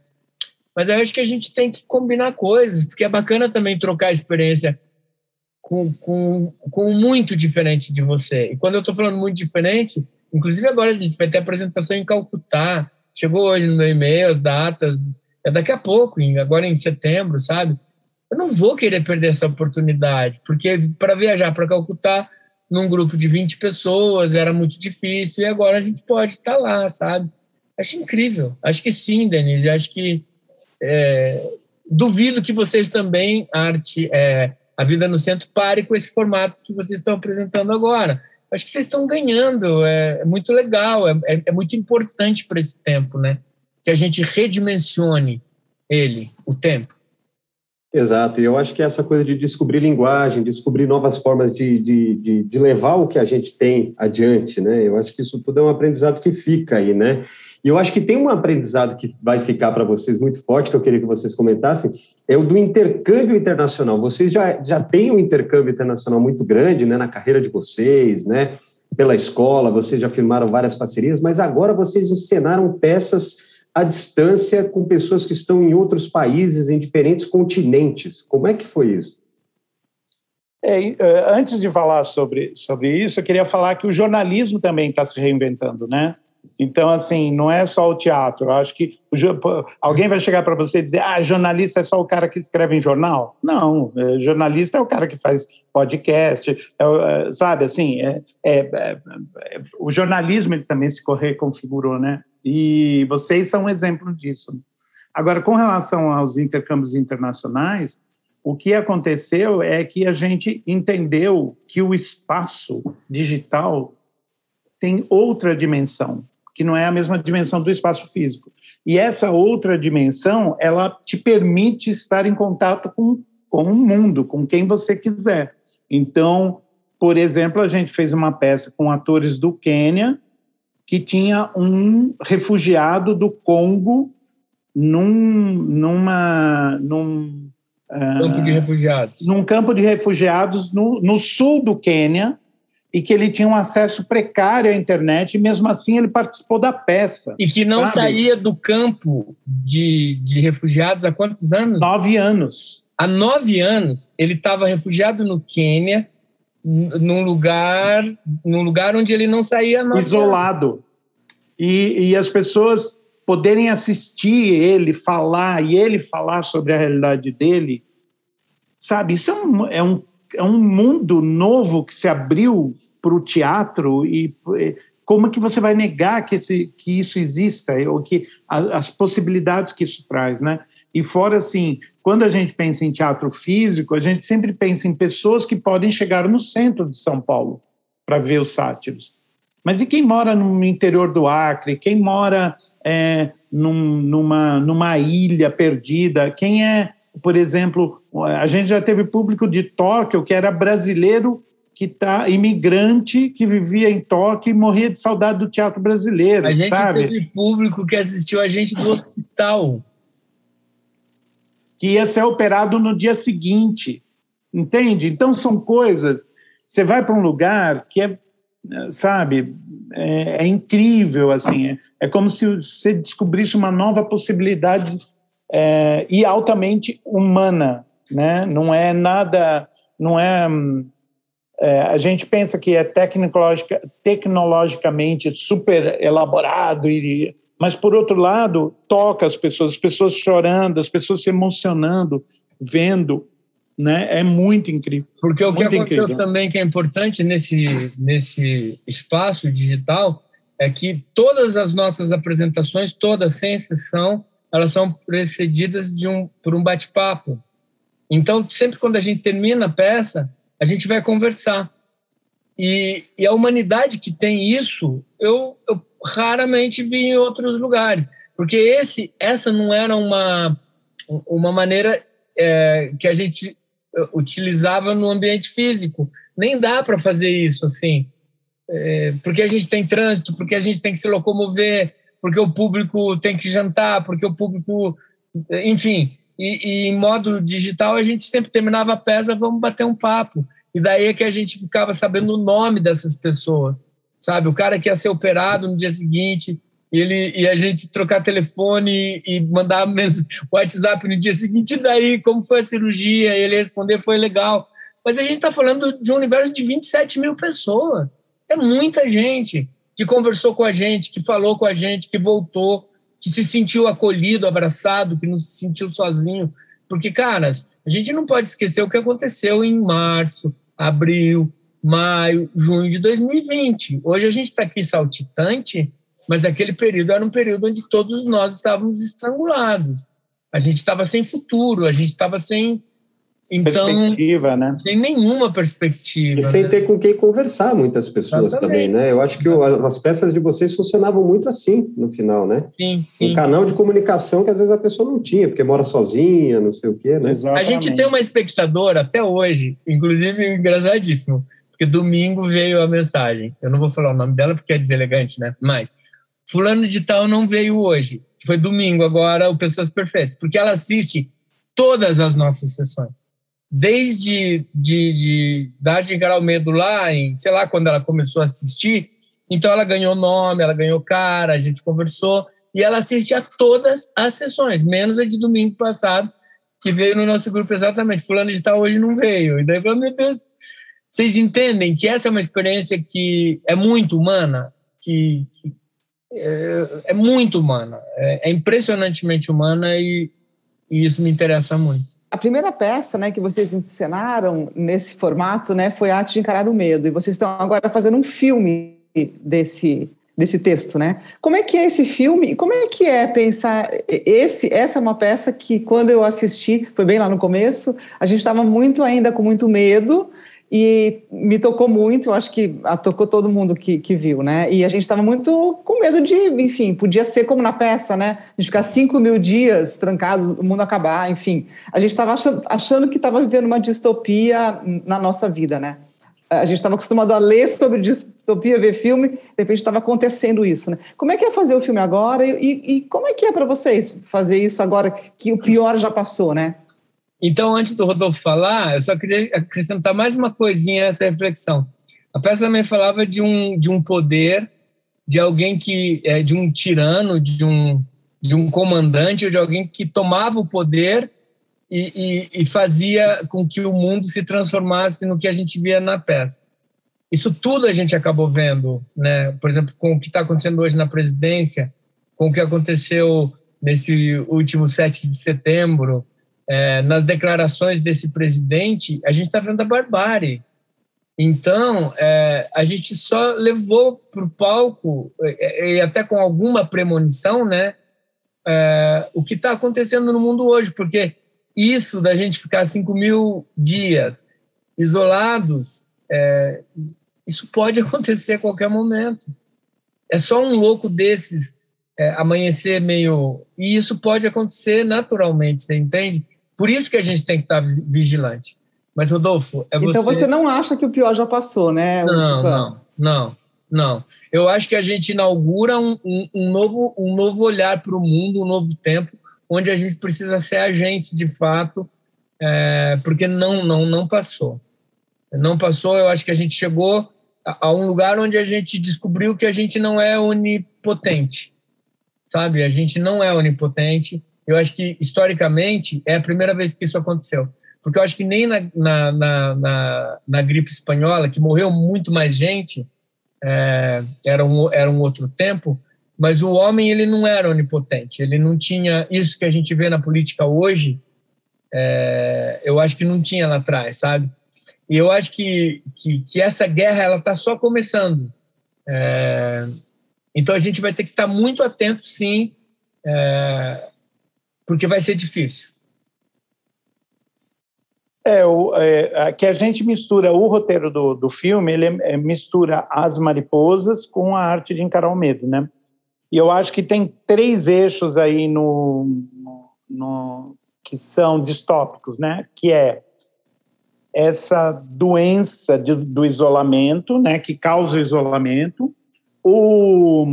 Mas eu acho que a gente tem que combinar coisas, porque é bacana também trocar experiência com, com, com muito diferente de você. E quando eu estou falando muito diferente, inclusive agora a gente vai ter apresentação em Calcutá, chegou hoje no meu e-mail as datas, é daqui a pouco, agora em setembro, sabe? Eu não vou querer perder essa oportunidade, porque para viajar para Calcutá num grupo de 20 pessoas era muito difícil e agora a gente pode estar lá, sabe? Acho incrível. Acho que sim, Denise. Acho que é, duvido que vocês também, arte, é, a vida no centro, pare com esse formato que vocês estão apresentando agora. Acho que vocês estão ganhando, é, é muito legal, é, é, é muito importante para esse tempo, né? Que a gente redimensione ele, o tempo. Exato, e eu acho que essa coisa de descobrir linguagem, descobrir novas formas de, de, de, de, levar o que a gente tem adiante, né? Eu acho que isso tudo é um aprendizado que fica aí, né? E eu acho que tem um aprendizado que vai ficar para vocês muito forte, que eu queria que vocês comentassem, é o do intercâmbio internacional. Vocês já, já têm um intercâmbio internacional muito grande né, na carreira de vocês, né? Pela escola, vocês já firmaram várias parcerias, mas agora vocês encenaram peças à distância com pessoas que estão em outros países, em diferentes continentes. Como é que foi isso? É, é antes de falar sobre, sobre isso, eu queria falar que o jornalismo também está se reinventando, né? Então, assim, não é só o teatro. Eu acho que alguém vai chegar para você e dizer: ah, jornalista é só o cara que escreve em jornal. Não, é, jornalista é o cara que faz podcast, é, é, sabe? Assim, é, é, é, o jornalismo ele também se reconfigurou, né? E vocês são um exemplo disso. Agora, com relação aos intercâmbios internacionais, o que aconteceu é que a gente entendeu que o espaço digital tem outra dimensão que não é a mesma dimensão do espaço físico. E essa outra dimensão, ela te permite estar em contato com, com o mundo, com quem você quiser. Então, por exemplo, a gente fez uma peça com atores do Quênia que tinha um refugiado do Congo num, numa, num campo de refugiados. Num campo de refugiados no, no sul do Quênia, e que ele tinha um acesso precário à internet, e mesmo assim ele participou da peça. E que não sabe? saía do campo de, de refugiados há quantos anos? Nove anos. Há nove anos, ele estava refugiado no Quênia, num lugar, num lugar onde ele não saía. Isolado. E, e as pessoas poderem assistir ele falar e ele falar sobre a realidade dele, sabe? Isso é um, é um, é um mundo novo que se abriu para o teatro e como que você vai negar que, esse, que isso exista ou que as possibilidades que isso traz, né? E fora assim, quando a gente pensa em teatro físico, a gente sempre pensa em pessoas que podem chegar no centro de São Paulo para ver os sátiros. Mas e quem mora no interior do Acre? Quem mora é, num, numa, numa ilha perdida? Quem é, por exemplo, a gente já teve público de Tóquio que era brasileiro que tá imigrante que vivia em Tóquio e morria de saudade do teatro brasileiro. A gente sabe? teve público que assistiu a gente do hospital. Que ia ser operado no dia seguinte. Entende? Então são coisas. Você vai para um lugar que é sabe, é, é incrível, assim, é, é, como se você descobrisse uma nova possibilidade é, e altamente humana, né? Não é nada, não é, é a gente pensa que é tecnologica, tecnologicamente super elaborado e mas por outro lado toca as pessoas, as pessoas chorando, as pessoas se emocionando, vendo né? É muito incrível. Porque o que aconteceu incrível. também que é importante nesse nesse espaço digital é que todas as nossas apresentações, todas sem exceção, elas são precedidas de um por um bate-papo. Então, sempre quando a gente termina a peça, a gente vai conversar. E, e a humanidade que tem isso, eu, eu raramente vi em outros lugares, porque esse essa não era uma uma maneira é, que a gente utilizava no ambiente físico. Nem dá para fazer isso assim, é, porque a gente tem trânsito, porque a gente tem que se locomover, porque o público tem que jantar, porque o público, enfim. E, e em modo digital a gente sempre terminava a peça, vamos bater um papo. E daí é que a gente ficava sabendo o nome dessas pessoas, sabe? O cara que ia ser operado no dia seguinte, ele e a gente trocar telefone e mandar WhatsApp no dia seguinte, e daí como foi a cirurgia, ele responder foi legal. Mas a gente está falando de um universo de 27 mil pessoas. É muita gente que conversou com a gente, que falou com a gente, que voltou, que se sentiu acolhido, abraçado, que não se sentiu sozinho. Porque, caras, a gente não pode esquecer o que aconteceu em março, abril, maio, junho de 2020. Hoje a gente está aqui saltitante mas aquele período era um período onde todos nós estávamos estrangulados. A gente estava sem futuro, a gente estava sem então, perspectiva, né? Sem nenhuma perspectiva. E sem né? ter com quem conversar, muitas pessoas também, né? Eu acho que as peças de vocês funcionavam muito assim no final, né? Sim, sim. Um canal de comunicação que às vezes a pessoa não tinha, porque mora sozinha, não sei o quê, né? Exatamente. A gente tem uma espectadora até hoje, inclusive engraçadíssimo, porque domingo veio a mensagem. Eu não vou falar o nome dela porque é deselegante, né? Mas fulano de tal não veio hoje, foi domingo agora, o Pessoas Perfeitas, porque ela assiste todas as nossas sessões. Desde de, de encarar o medo lá, em, sei lá, quando ela começou a assistir, então ela ganhou nome, ela ganhou cara, a gente conversou, e ela assiste a todas as sessões, menos a de domingo passado, que veio no nosso grupo exatamente. Fulano de tal hoje não veio. E daí, meu Deus, vocês entendem que essa é uma experiência que é muito humana, que, que é, é muito humana, é, é impressionantemente humana e, e, isso me interessa muito. A primeira peça né, que vocês encenaram nesse formato né, foi a Arte de Encarar o Medo, e vocês estão agora fazendo um filme desse, desse texto, né? Como é que é esse filme? Como é que é pensar esse? Essa é uma peça que quando eu assisti, foi bem lá no começo, a gente estava muito ainda com muito medo e me tocou muito, eu acho que a, tocou todo mundo que, que viu, né? E a gente estava muito com medo de, enfim, podia ser como na peça, né? Gente ficar cinco mil dias trancados, o mundo acabar, enfim. A gente estava achando, achando, que estava vivendo uma distopia na nossa vida, né? a gente estava acostumado a ler sobre distopia, ver filme, de repente estava acontecendo isso, né? Como é que é fazer o filme agora e, e como é que é para vocês fazer isso agora que o pior já passou, né? Então, antes do Rodolfo falar, eu só queria acrescentar mais uma coisinha a essa reflexão. A peça também falava de um, de um poder, de alguém que, é, de um tirano, de um, de um comandante, ou de alguém que tomava o poder e, e, e, fazia com que o mundo se transformasse no que a gente via na peça. Isso tudo a gente acabou vendo, né? Por exemplo, com o que está acontecendo hoje na presidência, com o que aconteceu nesse último 7 de setembro, é, nas declarações desse presidente, a gente está vendo a barbárie. Então, é, a gente só levou para o palco, é, e até com alguma premonição, né, é, o que está acontecendo no mundo hoje, porque isso da gente ficar 5 mil dias isolados, é, isso pode acontecer a qualquer momento. É só um louco desses é, amanhecer meio. E isso pode acontecer naturalmente, você entende? Por isso que a gente tem que estar vigilante. Mas, Rodolfo, é então você. Então você não acha que o pior já passou, né? Não, não, não, não. Eu acho que a gente inaugura um, um, um novo, um novo olhar para o mundo, um novo tempo, onde a gente precisa ser agente de fato, é, porque não, não, não passou. Não passou, eu acho que a gente chegou a, a um lugar onde a gente descobriu que a gente não é onipotente, sabe? A gente não é onipotente. Eu acho que, historicamente, é a primeira vez que isso aconteceu. Porque eu acho que nem na, na, na, na, na gripe espanhola, que morreu muito mais gente, é, era, um, era um outro tempo, mas o homem ele não era onipotente, ele não tinha isso que a gente vê na política hoje. É, eu acho que não tinha lá atrás, sabe? E eu acho que, que, que essa guerra ela está só começando. É, então a gente vai ter que estar tá muito atento, sim, é, porque vai ser difícil. É, o, é, que a gente mistura o roteiro do, do filme, ele é, mistura as mariposas com a arte de encarar o medo, né? E eu acho que tem três eixos aí no, no, no que são distópicos, né? Que é essa doença de, do isolamento, né? Que causa o isolamento, o,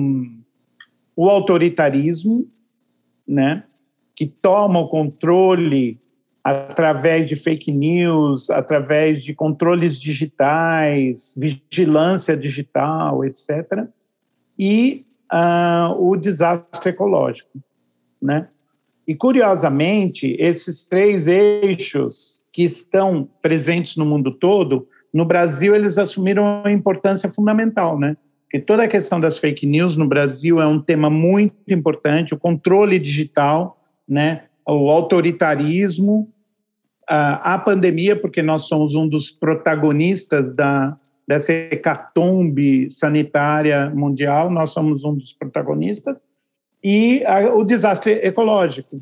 o autoritarismo, né? Que toma o controle através de fake news, através de controles digitais, vigilância digital, etc. E uh, o desastre ecológico, né? E curiosamente, esses três eixos que estão presentes no mundo todo, no Brasil eles assumiram uma importância fundamental, né? Porque toda a questão das fake news no Brasil é um tema muito importante, o controle digital, né? O autoritarismo, a, a pandemia, porque nós somos um dos protagonistas da, dessa hecatombe sanitária mundial, nós somos um dos protagonistas, e a, o desastre ecológico,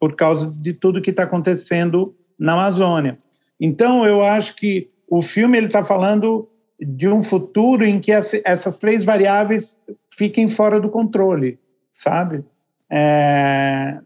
por causa de tudo que está acontecendo na Amazônia. Então, eu acho que o filme está falando de um futuro em que essas três variáveis fiquem fora do controle, sabe? É,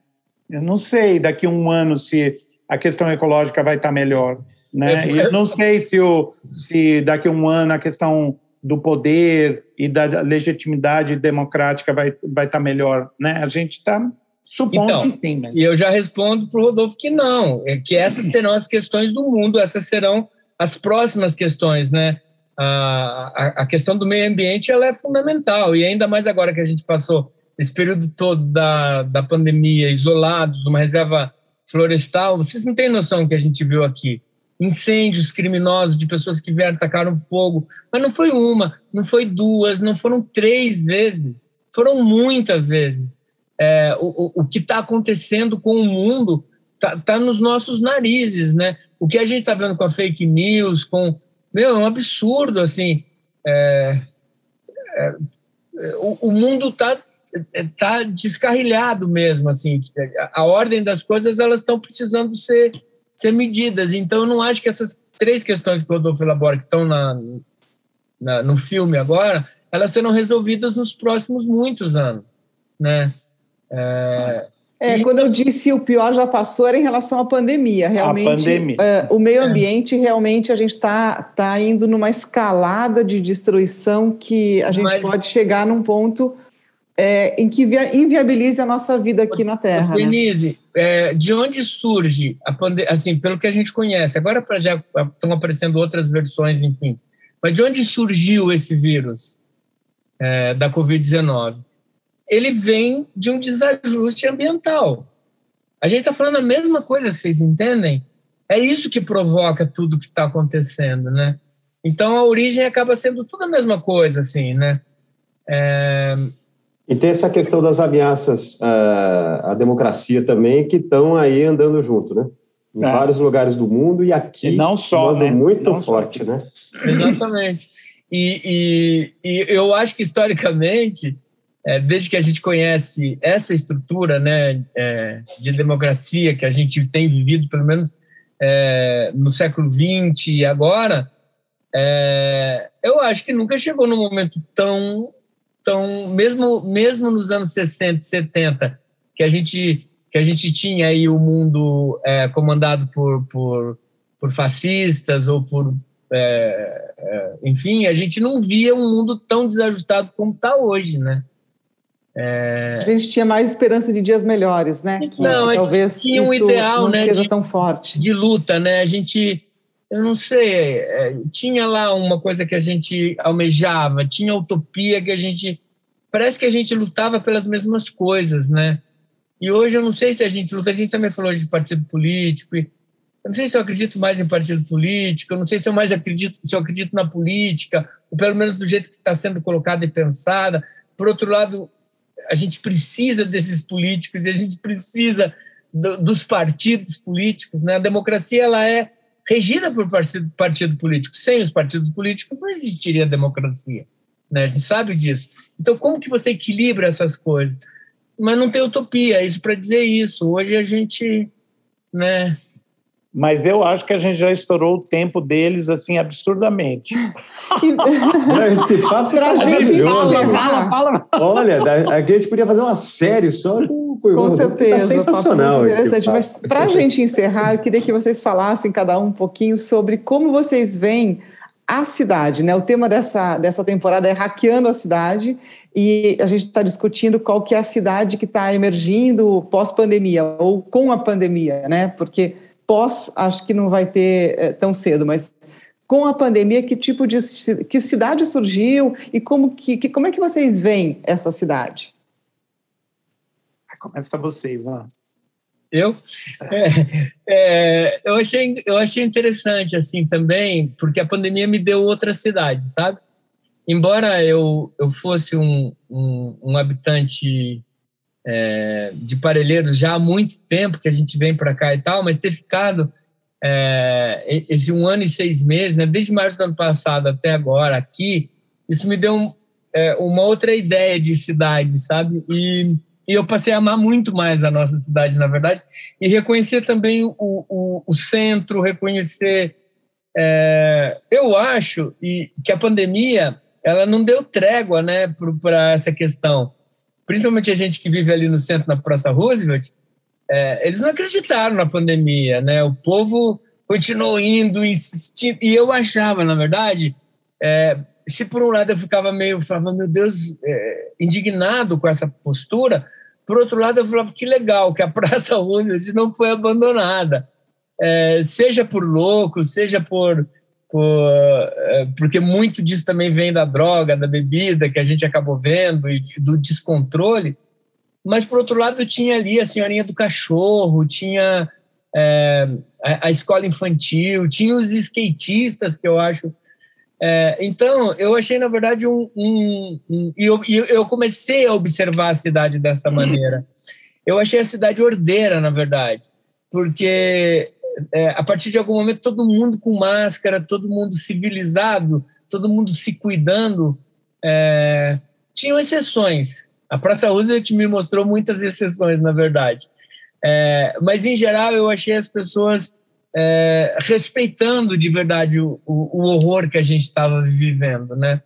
eu não sei daqui a um ano se a questão ecológica vai estar tá melhor. Né? Eu, eu não sei se, o, se daqui a um ano a questão do poder e da legitimidade democrática vai, vai estar tá melhor. Né? A gente está supondo então, que sim. E eu já respondo para o Rodolfo que não, é que essas serão as questões do mundo, essas serão as próximas questões. Né? A, a, a questão do meio ambiente ela é fundamental, e ainda mais agora que a gente passou esse período todo da, da pandemia isolados, numa reserva florestal, vocês não têm noção do que a gente viu aqui incêndios criminosos de pessoas que vieram tacaram fogo, mas não foi uma, não foi duas, não foram três vezes, foram muitas vezes. É, o, o que está acontecendo com o mundo está tá nos nossos narizes, né? O que a gente está vendo com a fake news, com meu, é um absurdo assim. É, é, o, o, mundo está tá descarrilhado mesmo, assim. A, a ordem das coisas elas estão precisando ser ser medidas. Então, eu não acho que essas três questões que o Rodolfo elabora, que estão na, na, no filme agora, elas serão resolvidas nos próximos muitos anos, né? É, É, e... quando eu disse o pior já passou, era em relação à pandemia. Realmente, a pandemia. É, o meio é. ambiente, é. realmente, a gente está tá indo numa escalada de destruição que a gente Mas... pode chegar num ponto é, em que inviabilize a nossa vida aqui na Terra. Né? Denise, né? é, de onde surge a pandemia? Assim, pelo que a gente conhece, agora já estão aparecendo outras versões, enfim. Mas de onde surgiu esse vírus é, da Covid-19? ele vem de um desajuste ambiental. A gente está falando a mesma coisa, vocês entendem? É isso que provoca tudo que está acontecendo, né? Então a origem acaba sendo tudo a mesma coisa, assim, né? É... E tem essa questão das ameaças à, à democracia também, que estão aí andando junto, né? Em é. vários lugares do mundo e aqui e não só, né? muito não forte, só. né? Exatamente. E, e, e eu acho que historicamente é, desde que a gente conhece essa estrutura né, é, de democracia que a gente tem vivido, pelo menos é, no século XX e agora, é, eu acho que nunca chegou num momento tão, tão mesmo, mesmo nos anos 60 70, que a gente, que a gente tinha aí o mundo é, comandado por, por, por fascistas ou por é, enfim, a gente não via um mundo tão desajustado como está hoje, né? É... A gente tinha mais esperança de dias melhores, né? Que talvez tinha um ideal, não né, esteja de, tão forte. De luta, né? A gente, eu não sei, é, tinha lá uma coisa que a gente almejava, tinha utopia que a gente, parece que a gente lutava pelas mesmas coisas, né? E hoje eu não sei se a gente luta, a gente também falou de partido político, eu não sei se eu acredito mais em partido político, eu não sei se eu mais acredito, se eu acredito na política, ou pelo menos do jeito que está sendo colocada e pensada. Por outro lado, a gente precisa desses políticos e a gente precisa do, dos partidos políticos. Né? A democracia ela é regida por partido, partido político. Sem os partidos políticos não existiria democracia. Né? A gente sabe disso. Então, como que você equilibra essas coisas? Mas não tem utopia, isso para dizer isso. Hoje a gente, né, mas eu acho que a gente já estourou o tempo deles assim absurdamente. Esse papo pra tá gente fala, fala, fala. Olha, a gente podia fazer uma série só com Com tá certeza, tá sensacional. interessante. Mas para a gente encerrar, eu queria que vocês falassem cada um um pouquinho sobre como vocês veem a cidade, né? O tema dessa, dessa temporada é hackeando a cidade e a gente está discutindo qual que é a cidade que está emergindo pós-pandemia ou com a pandemia, né? Porque pós, acho que não vai ter é, tão cedo, mas com a pandemia, que tipo de que cidade surgiu e como que, que como é que vocês veem essa cidade? Começa você, Ivan. Eu? É, é, eu, achei, eu achei interessante, assim, também, porque a pandemia me deu outra cidade, sabe? Embora eu, eu fosse um, um, um habitante é, de Parelheiros já há muito tempo que a gente vem para cá e tal, mas ter ficado é, esse um ano e seis meses, né, desde março do ano passado até agora aqui, isso me deu um, é, uma outra ideia de cidade, sabe? E, e, eu passei a amar muito mais a nossa cidade, na verdade, e reconhecer também o, o, o centro, reconhecer. É, eu acho e, que a pandemia ela não deu trégua né, para essa questão principalmente a gente que vive ali no centro, na Praça Roosevelt, é, eles não acreditaram na pandemia, né? O povo continuou indo, insistindo, e eu achava, na verdade, é, se por um lado eu ficava meio, falava, meu Deus, é, indignado com essa postura, por outro lado eu falava, que legal que a Praça Roosevelt não foi abandonada, é, seja por loucos, seja por porque muito disso também vem da droga, da bebida que a gente acabou vendo e do descontrole. Mas, por outro lado, tinha ali a senhorinha do cachorro, tinha é, a, escola infantil, tinha os skatistas, que eu acho. É, então, eu achei, na verdade, um. um, um e eu, eu comecei a observar a cidade dessa maneira. Eu achei a cidade ordeira, na verdade, porque é, a partir de algum momento, todo mundo com máscara, todo mundo civilizado, todo mundo se cuidando. É, tinham exceções. A Praça Roosevelt me mostrou muitas exceções, na verdade. É, mas, em geral, eu achei as pessoas é, respeitando de verdade o, o, o horror que a gente estava vivendo, né?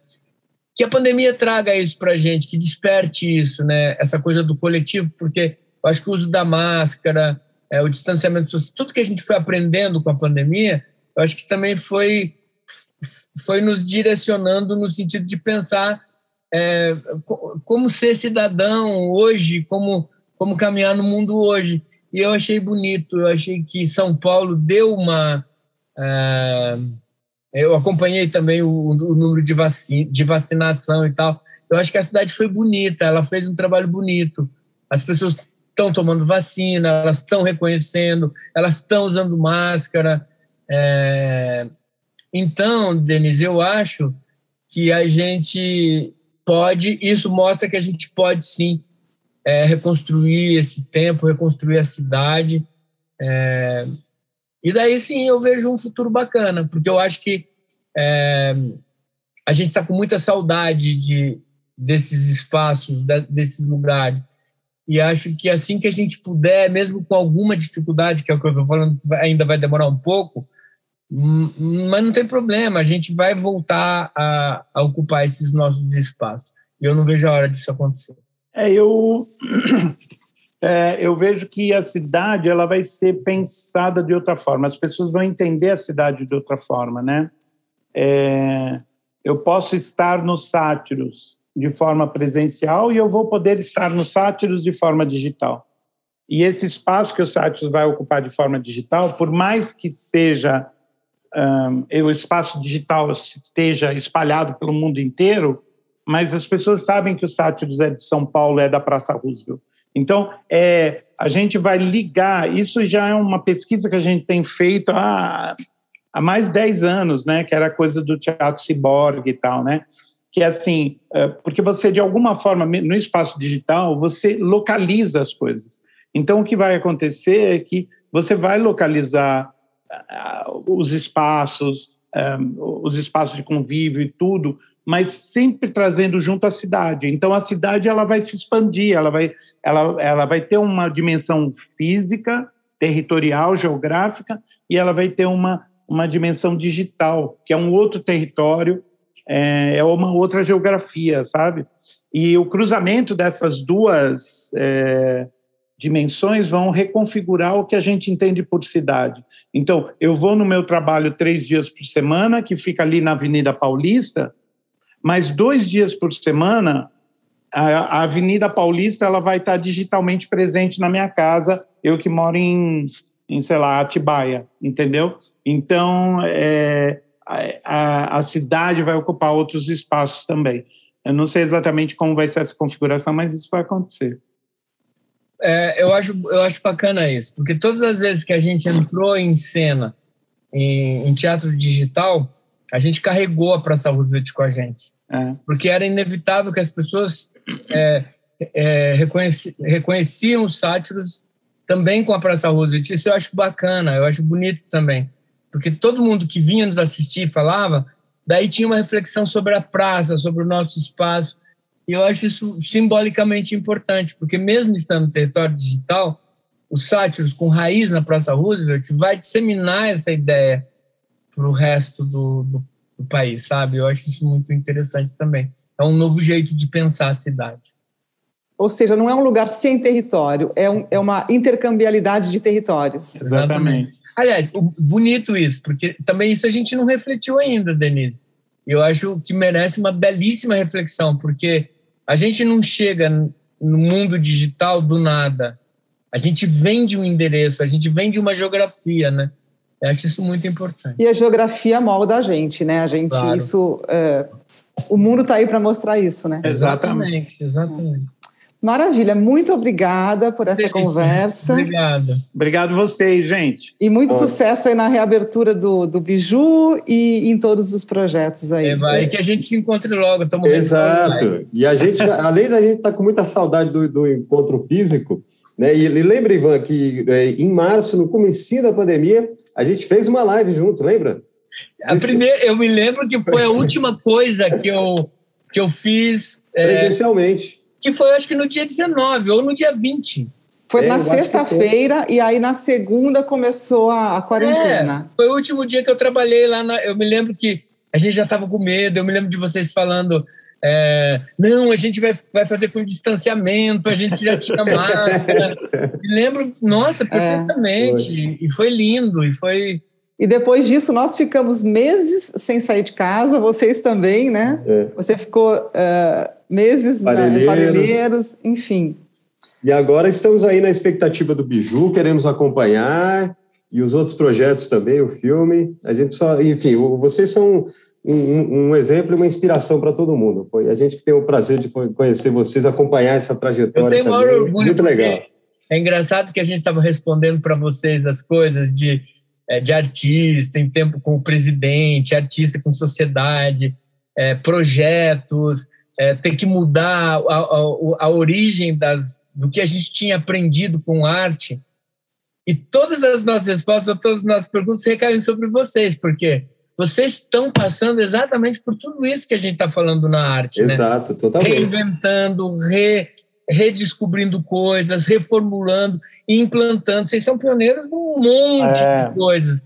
Que a pandemia traga isso para a gente, que desperte isso, né? Essa coisa do coletivo, porque Eu acho que o uso da máscara, é, o distanciamento social, tudo que a gente foi aprendendo com a pandemia, eu acho que também foi, foi nos direcionando no sentido de pensar é, como ser cidadão hoje, como, como caminhar no mundo hoje. E eu achei bonito, eu achei que São Paulo deu uma. É, eu acompanhei também o, o número de, vacina, de vacinação e tal. Eu acho que a cidade foi bonita, ela fez um trabalho bonito. As pessoas estão tomando vacina, elas estão reconhecendo, elas estão usando máscara. É... Então, Denise, eu acho que a gente pode, isso mostra que a gente pode sim é, reconstruir esse tempo, reconstruir a cidade. É... E daí sim eu vejo um futuro bacana, porque eu acho que é, a gente está com muita saudade de, desses espaços, desses lugares. E acho que assim que a gente puder, mesmo com alguma dificuldade, que é o que eu estou falando, ainda vai demorar um pouco, hum, mas não tem problema, a gente vai voltar a, a ocupar esses nossos espaços. E eu não vejo a hora disso acontecer. É, eu, é, eu vejo que a cidade ela vai ser pensada de outra forma, as pessoas vão entender a cidade de outra forma, né? É, eu posso estar nos sátiros, de forma presencial e eu vou poder estar no Sátiros de forma digital. E esse espaço que o Sátiros vai ocupar de forma digital, por mais que seja um, o espaço digital esteja espalhado pelo mundo inteiro, mas as pessoas sabem que o Sátiros é de São Paulo, é da Praça Roosevelt. Então, é, a gente vai ligar, isso já é uma pesquisa que a gente tem feito há, há mais de 10 anos, né, que era coisa do teatro ciborgue e tal, né? Que é assim, é, porque você, de alguma forma, no espaço digital, você localiza as coisas. Então, o que vai acontecer é que você vai localizar os espaços, é, os espaços de convívio e tudo, mas sempre trazendo junto a cidade. Então, a cidade ela vai se expandir, ela vai, ela, ela vai ter uma dimensão física, territorial, geográfica, e ela vai ter uma, uma dimensão digital, que é um outro território é, é uma outra geografia, sabe? E o cruzamento dessas duas é, dimensões vão reconfigurar o que a gente entende por cidade. Então, eu vou no meu trabalho três dias por semana, que fica ali na Avenida Paulista, mas dois dias por semana a, Avenida Paulista ela vai estar digitalmente presente na minha casa, eu que moro em, em sei lá, Atibaia, entendeu? Então, é, a, a, cidade vai ocupar outros espaços também. Eu não sei exatamente como vai ser essa configuração, mas isso vai acontecer. É, eu, acho, eu acho bacana isso, porque todas as vezes que a gente entrou em cena em, em teatro digital, a gente carregou a Praça Roosevelt com a gente. É. Porque era inevitável que as pessoas é, é, reconheci, reconheciam os sátiros também com a Praça Roosevelt. Isso eu acho bacana, eu acho bonito também porque todo mundo que vinha nos assistir falava, daí tinha uma reflexão sobre a praça, sobre o nosso espaço, e eu acho isso simbolicamente importante, porque mesmo estando no território digital, os sátiros com raiz na Praça Roosevelt vai disseminar essa ideia para o resto do, do, do país, sabe? Eu acho isso muito interessante também. É um novo jeito de pensar a cidade. Ou seja, não é um lugar sem território, é, um, é uma intercambialidade de territórios. Exatamente. Aliás, bonito isso, porque também isso a gente não refletiu ainda, Denise. Eu acho que merece uma belíssima reflexão, porque a gente não chega no mundo digital do nada. A gente vem de um endereço, a gente vem de uma geografia, né? Eu acho isso muito importante. E a geografia molda a gente, né? A gente, claro. isso. É, o mundo está aí para mostrar isso, né? Exatamente, exatamente. Maravilha, muito obrigada por essa Delícia. conversa. Obrigado. Obrigado vocês, gente. E muito sucesso aí na reabertura do, do Biju e em todos os projetos aí. É, vai, e que a gente se encontre logo. Estamos Exato. E a gente, além da gente estar tá com muita saudade do, do encontro físico, né? E, e lembra, Ivan, que é, em março, no começo da pandemia, a gente fez uma live juntos, lembra? A primeira, eu me lembro que foi a última coisa que eu, que eu fiz. É, Presencialmente que foi acho que no dia 19 ou no dia 20. Foi é, na sexta-feira e aí na segunda começou a, a quarentena. É, foi o último dia que eu trabalhei lá. Na, eu me lembro que a gente já estava com medo. Eu me lembro de vocês falando É, não, a gente vai, vai fazer com distanciamento, a gente já tinha máscara. Me lembro, nossa, é. perfeitamente. É, e foi lindo, e foi. E depois disso, nós ficamos meses sem sair de casa, vocês também, né? É. Você ficou uh, meses em Parelheiros, enfim. E agora estamos aí na expectativa do Biju, queremos acompanhar, e os outros projetos também, o filme. A gente só, enfim, vocês são um, um exemplo e uma inspiração para todo mundo. Foi a gente que tem o prazer de conhecer vocês, acompanhar essa trajetória. Eu tenho maior orgulho. Muito legal. É engraçado que a gente estava respondendo para vocês as coisas de, é, de artista, em tempo com o presidente, artista com sociedade, é, projetos, é, ter que mudar a, a, a origem das, do que a gente tinha aprendido com arte. E todas as nossas respostas, todas as nossas perguntas recaem sobre vocês, porque vocês estão passando exatamente por tudo isso que a gente está falando na arte, né? Exato, né? totalmente. Reinventando, re, redescobrindo coisas, reformulando, implantando. Vocês são pioneiros num monte é. de coisas.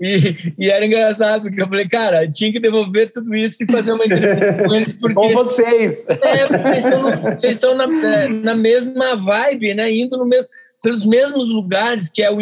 E, e, era engraçado, porque eu falei, cara, tinha que devolver tudo isso e fazer uma entrevista com eles. Porque, com vocês! É, porque vocês estão, vocês estão na, é, na mesma vibe, né? Indo no mesmo, pelos mesmos lugares, que é o,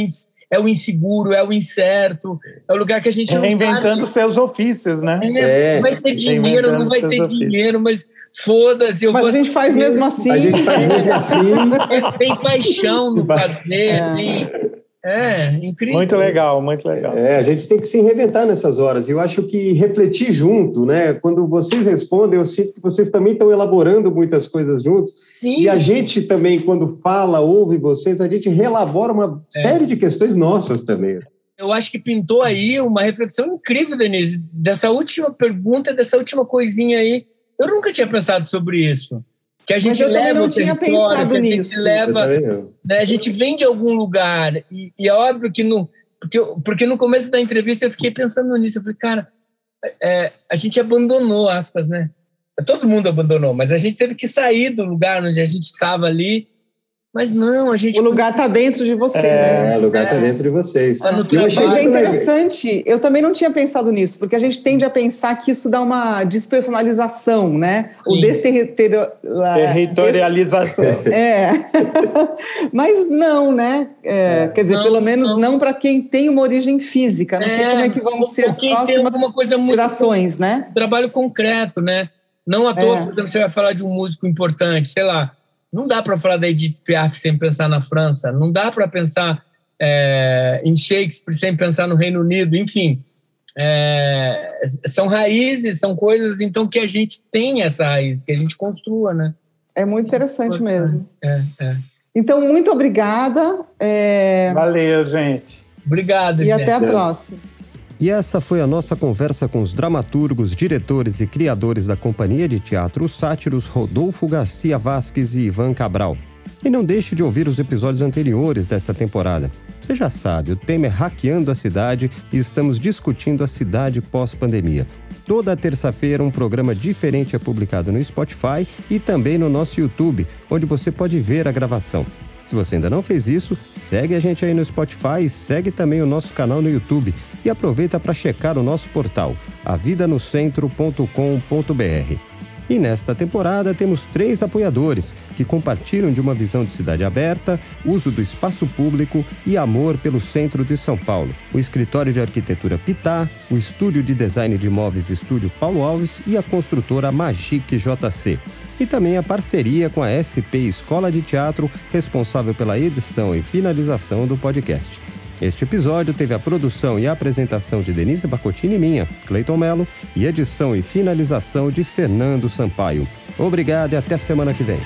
é o inseguro, é o incerto, é o lugar que a gente Reinventando seus ofícios, né? É, é. Não vai ter dinheiro, não vai ter ofícios. dinheiro, mas foda-se. Mas a gente faz mesmo assim. A gente faz mesmo assim. tem paixão no fazer, é. tem é, incrível. Muito legal, muito legal. É, a gente tem que se reinventar nessas horas. Eu acho que refletir junto, né? Quando vocês respondem, eu sinto que vocês também estão elaborando muitas coisas juntos. Sim. E a gente também, quando fala, ouve vocês, a gente relabora uma é. série de questões nossas também. Eu acho que pintou aí uma reflexão incrível, Denise, dessa última pergunta, dessa última coisinha aí. Eu nunca tinha pensado sobre isso que a gente Mas eu leva também não tinha pensado nisso. A leva, né, a gente vem de algum lugar e, e, é óbvio que no porque, porque no começo da entrevista eu fiquei pensando nisso, eu falei, cara, é, a gente abandonou aspas, né? Todo mundo abandonou, mas a gente teve que sair do lugar onde a gente estava ali mas não, a gente. O lugar está dentro de você, é, né? É, o lugar está é. dentro de vocês. Tá Mas é interessante, eu também não tinha pensado nisso, porque a gente tende a pensar que isso dá uma despersonalização, né? Sim. O desterritorialização. É. Mas não, né? É, é. Quer dizer, não, pelo menos não, não para quem tem uma origem física. Não sei como é que vão ser as próximas gerações, né? Trabalho concreto, né? Não à toa, por exemplo, você vai falar de um músico importante, sei lá não dá para falar da Edith Piaf sem pensar na França, não dá para pensar é, em Shakespeare sem pensar no Reino Unido, enfim. É, são raízes, são coisas então que a gente tem essa raiz, que a gente construa, né? É muito interessante mesmo. É, é. Então, muito obrigada. É... Valeu, gente. Obrigado. E gente. até a próxima. E essa foi a nossa conversa com os dramaturgos, diretores e criadores da Companhia de Teatro Os Sátiros Rodolfo Garcia Vasques e Ivan Cabral. E não deixe de ouvir os episódios anteriores desta temporada. Você já sabe, o tema é Hackeando a Cidade e estamos discutindo a cidade pós-pandemia. Toda terça-feira, um programa diferente é publicado no Spotify e também no nosso YouTube, onde você pode ver a gravação. Se você ainda não fez isso, segue a gente aí no Spotify e segue também o nosso canal no YouTube e aproveita para checar o nosso portal avidanocentro.com.br. E nesta temporada temos três apoiadores que compartilham de uma visão de cidade aberta, uso do espaço público e amor pelo centro de São Paulo. O escritório de arquitetura Pitá, o estúdio de design de imóveis Estúdio Paulo Alves e a construtora Magic JC e também a parceria com a SP Escola de Teatro, responsável pela edição e finalização do podcast. Este episódio teve a produção e a apresentação de Denise Bacotini e minha, Cleiton Melo, e edição e finalização de Fernando Sampaio. Obrigado e até semana que vem.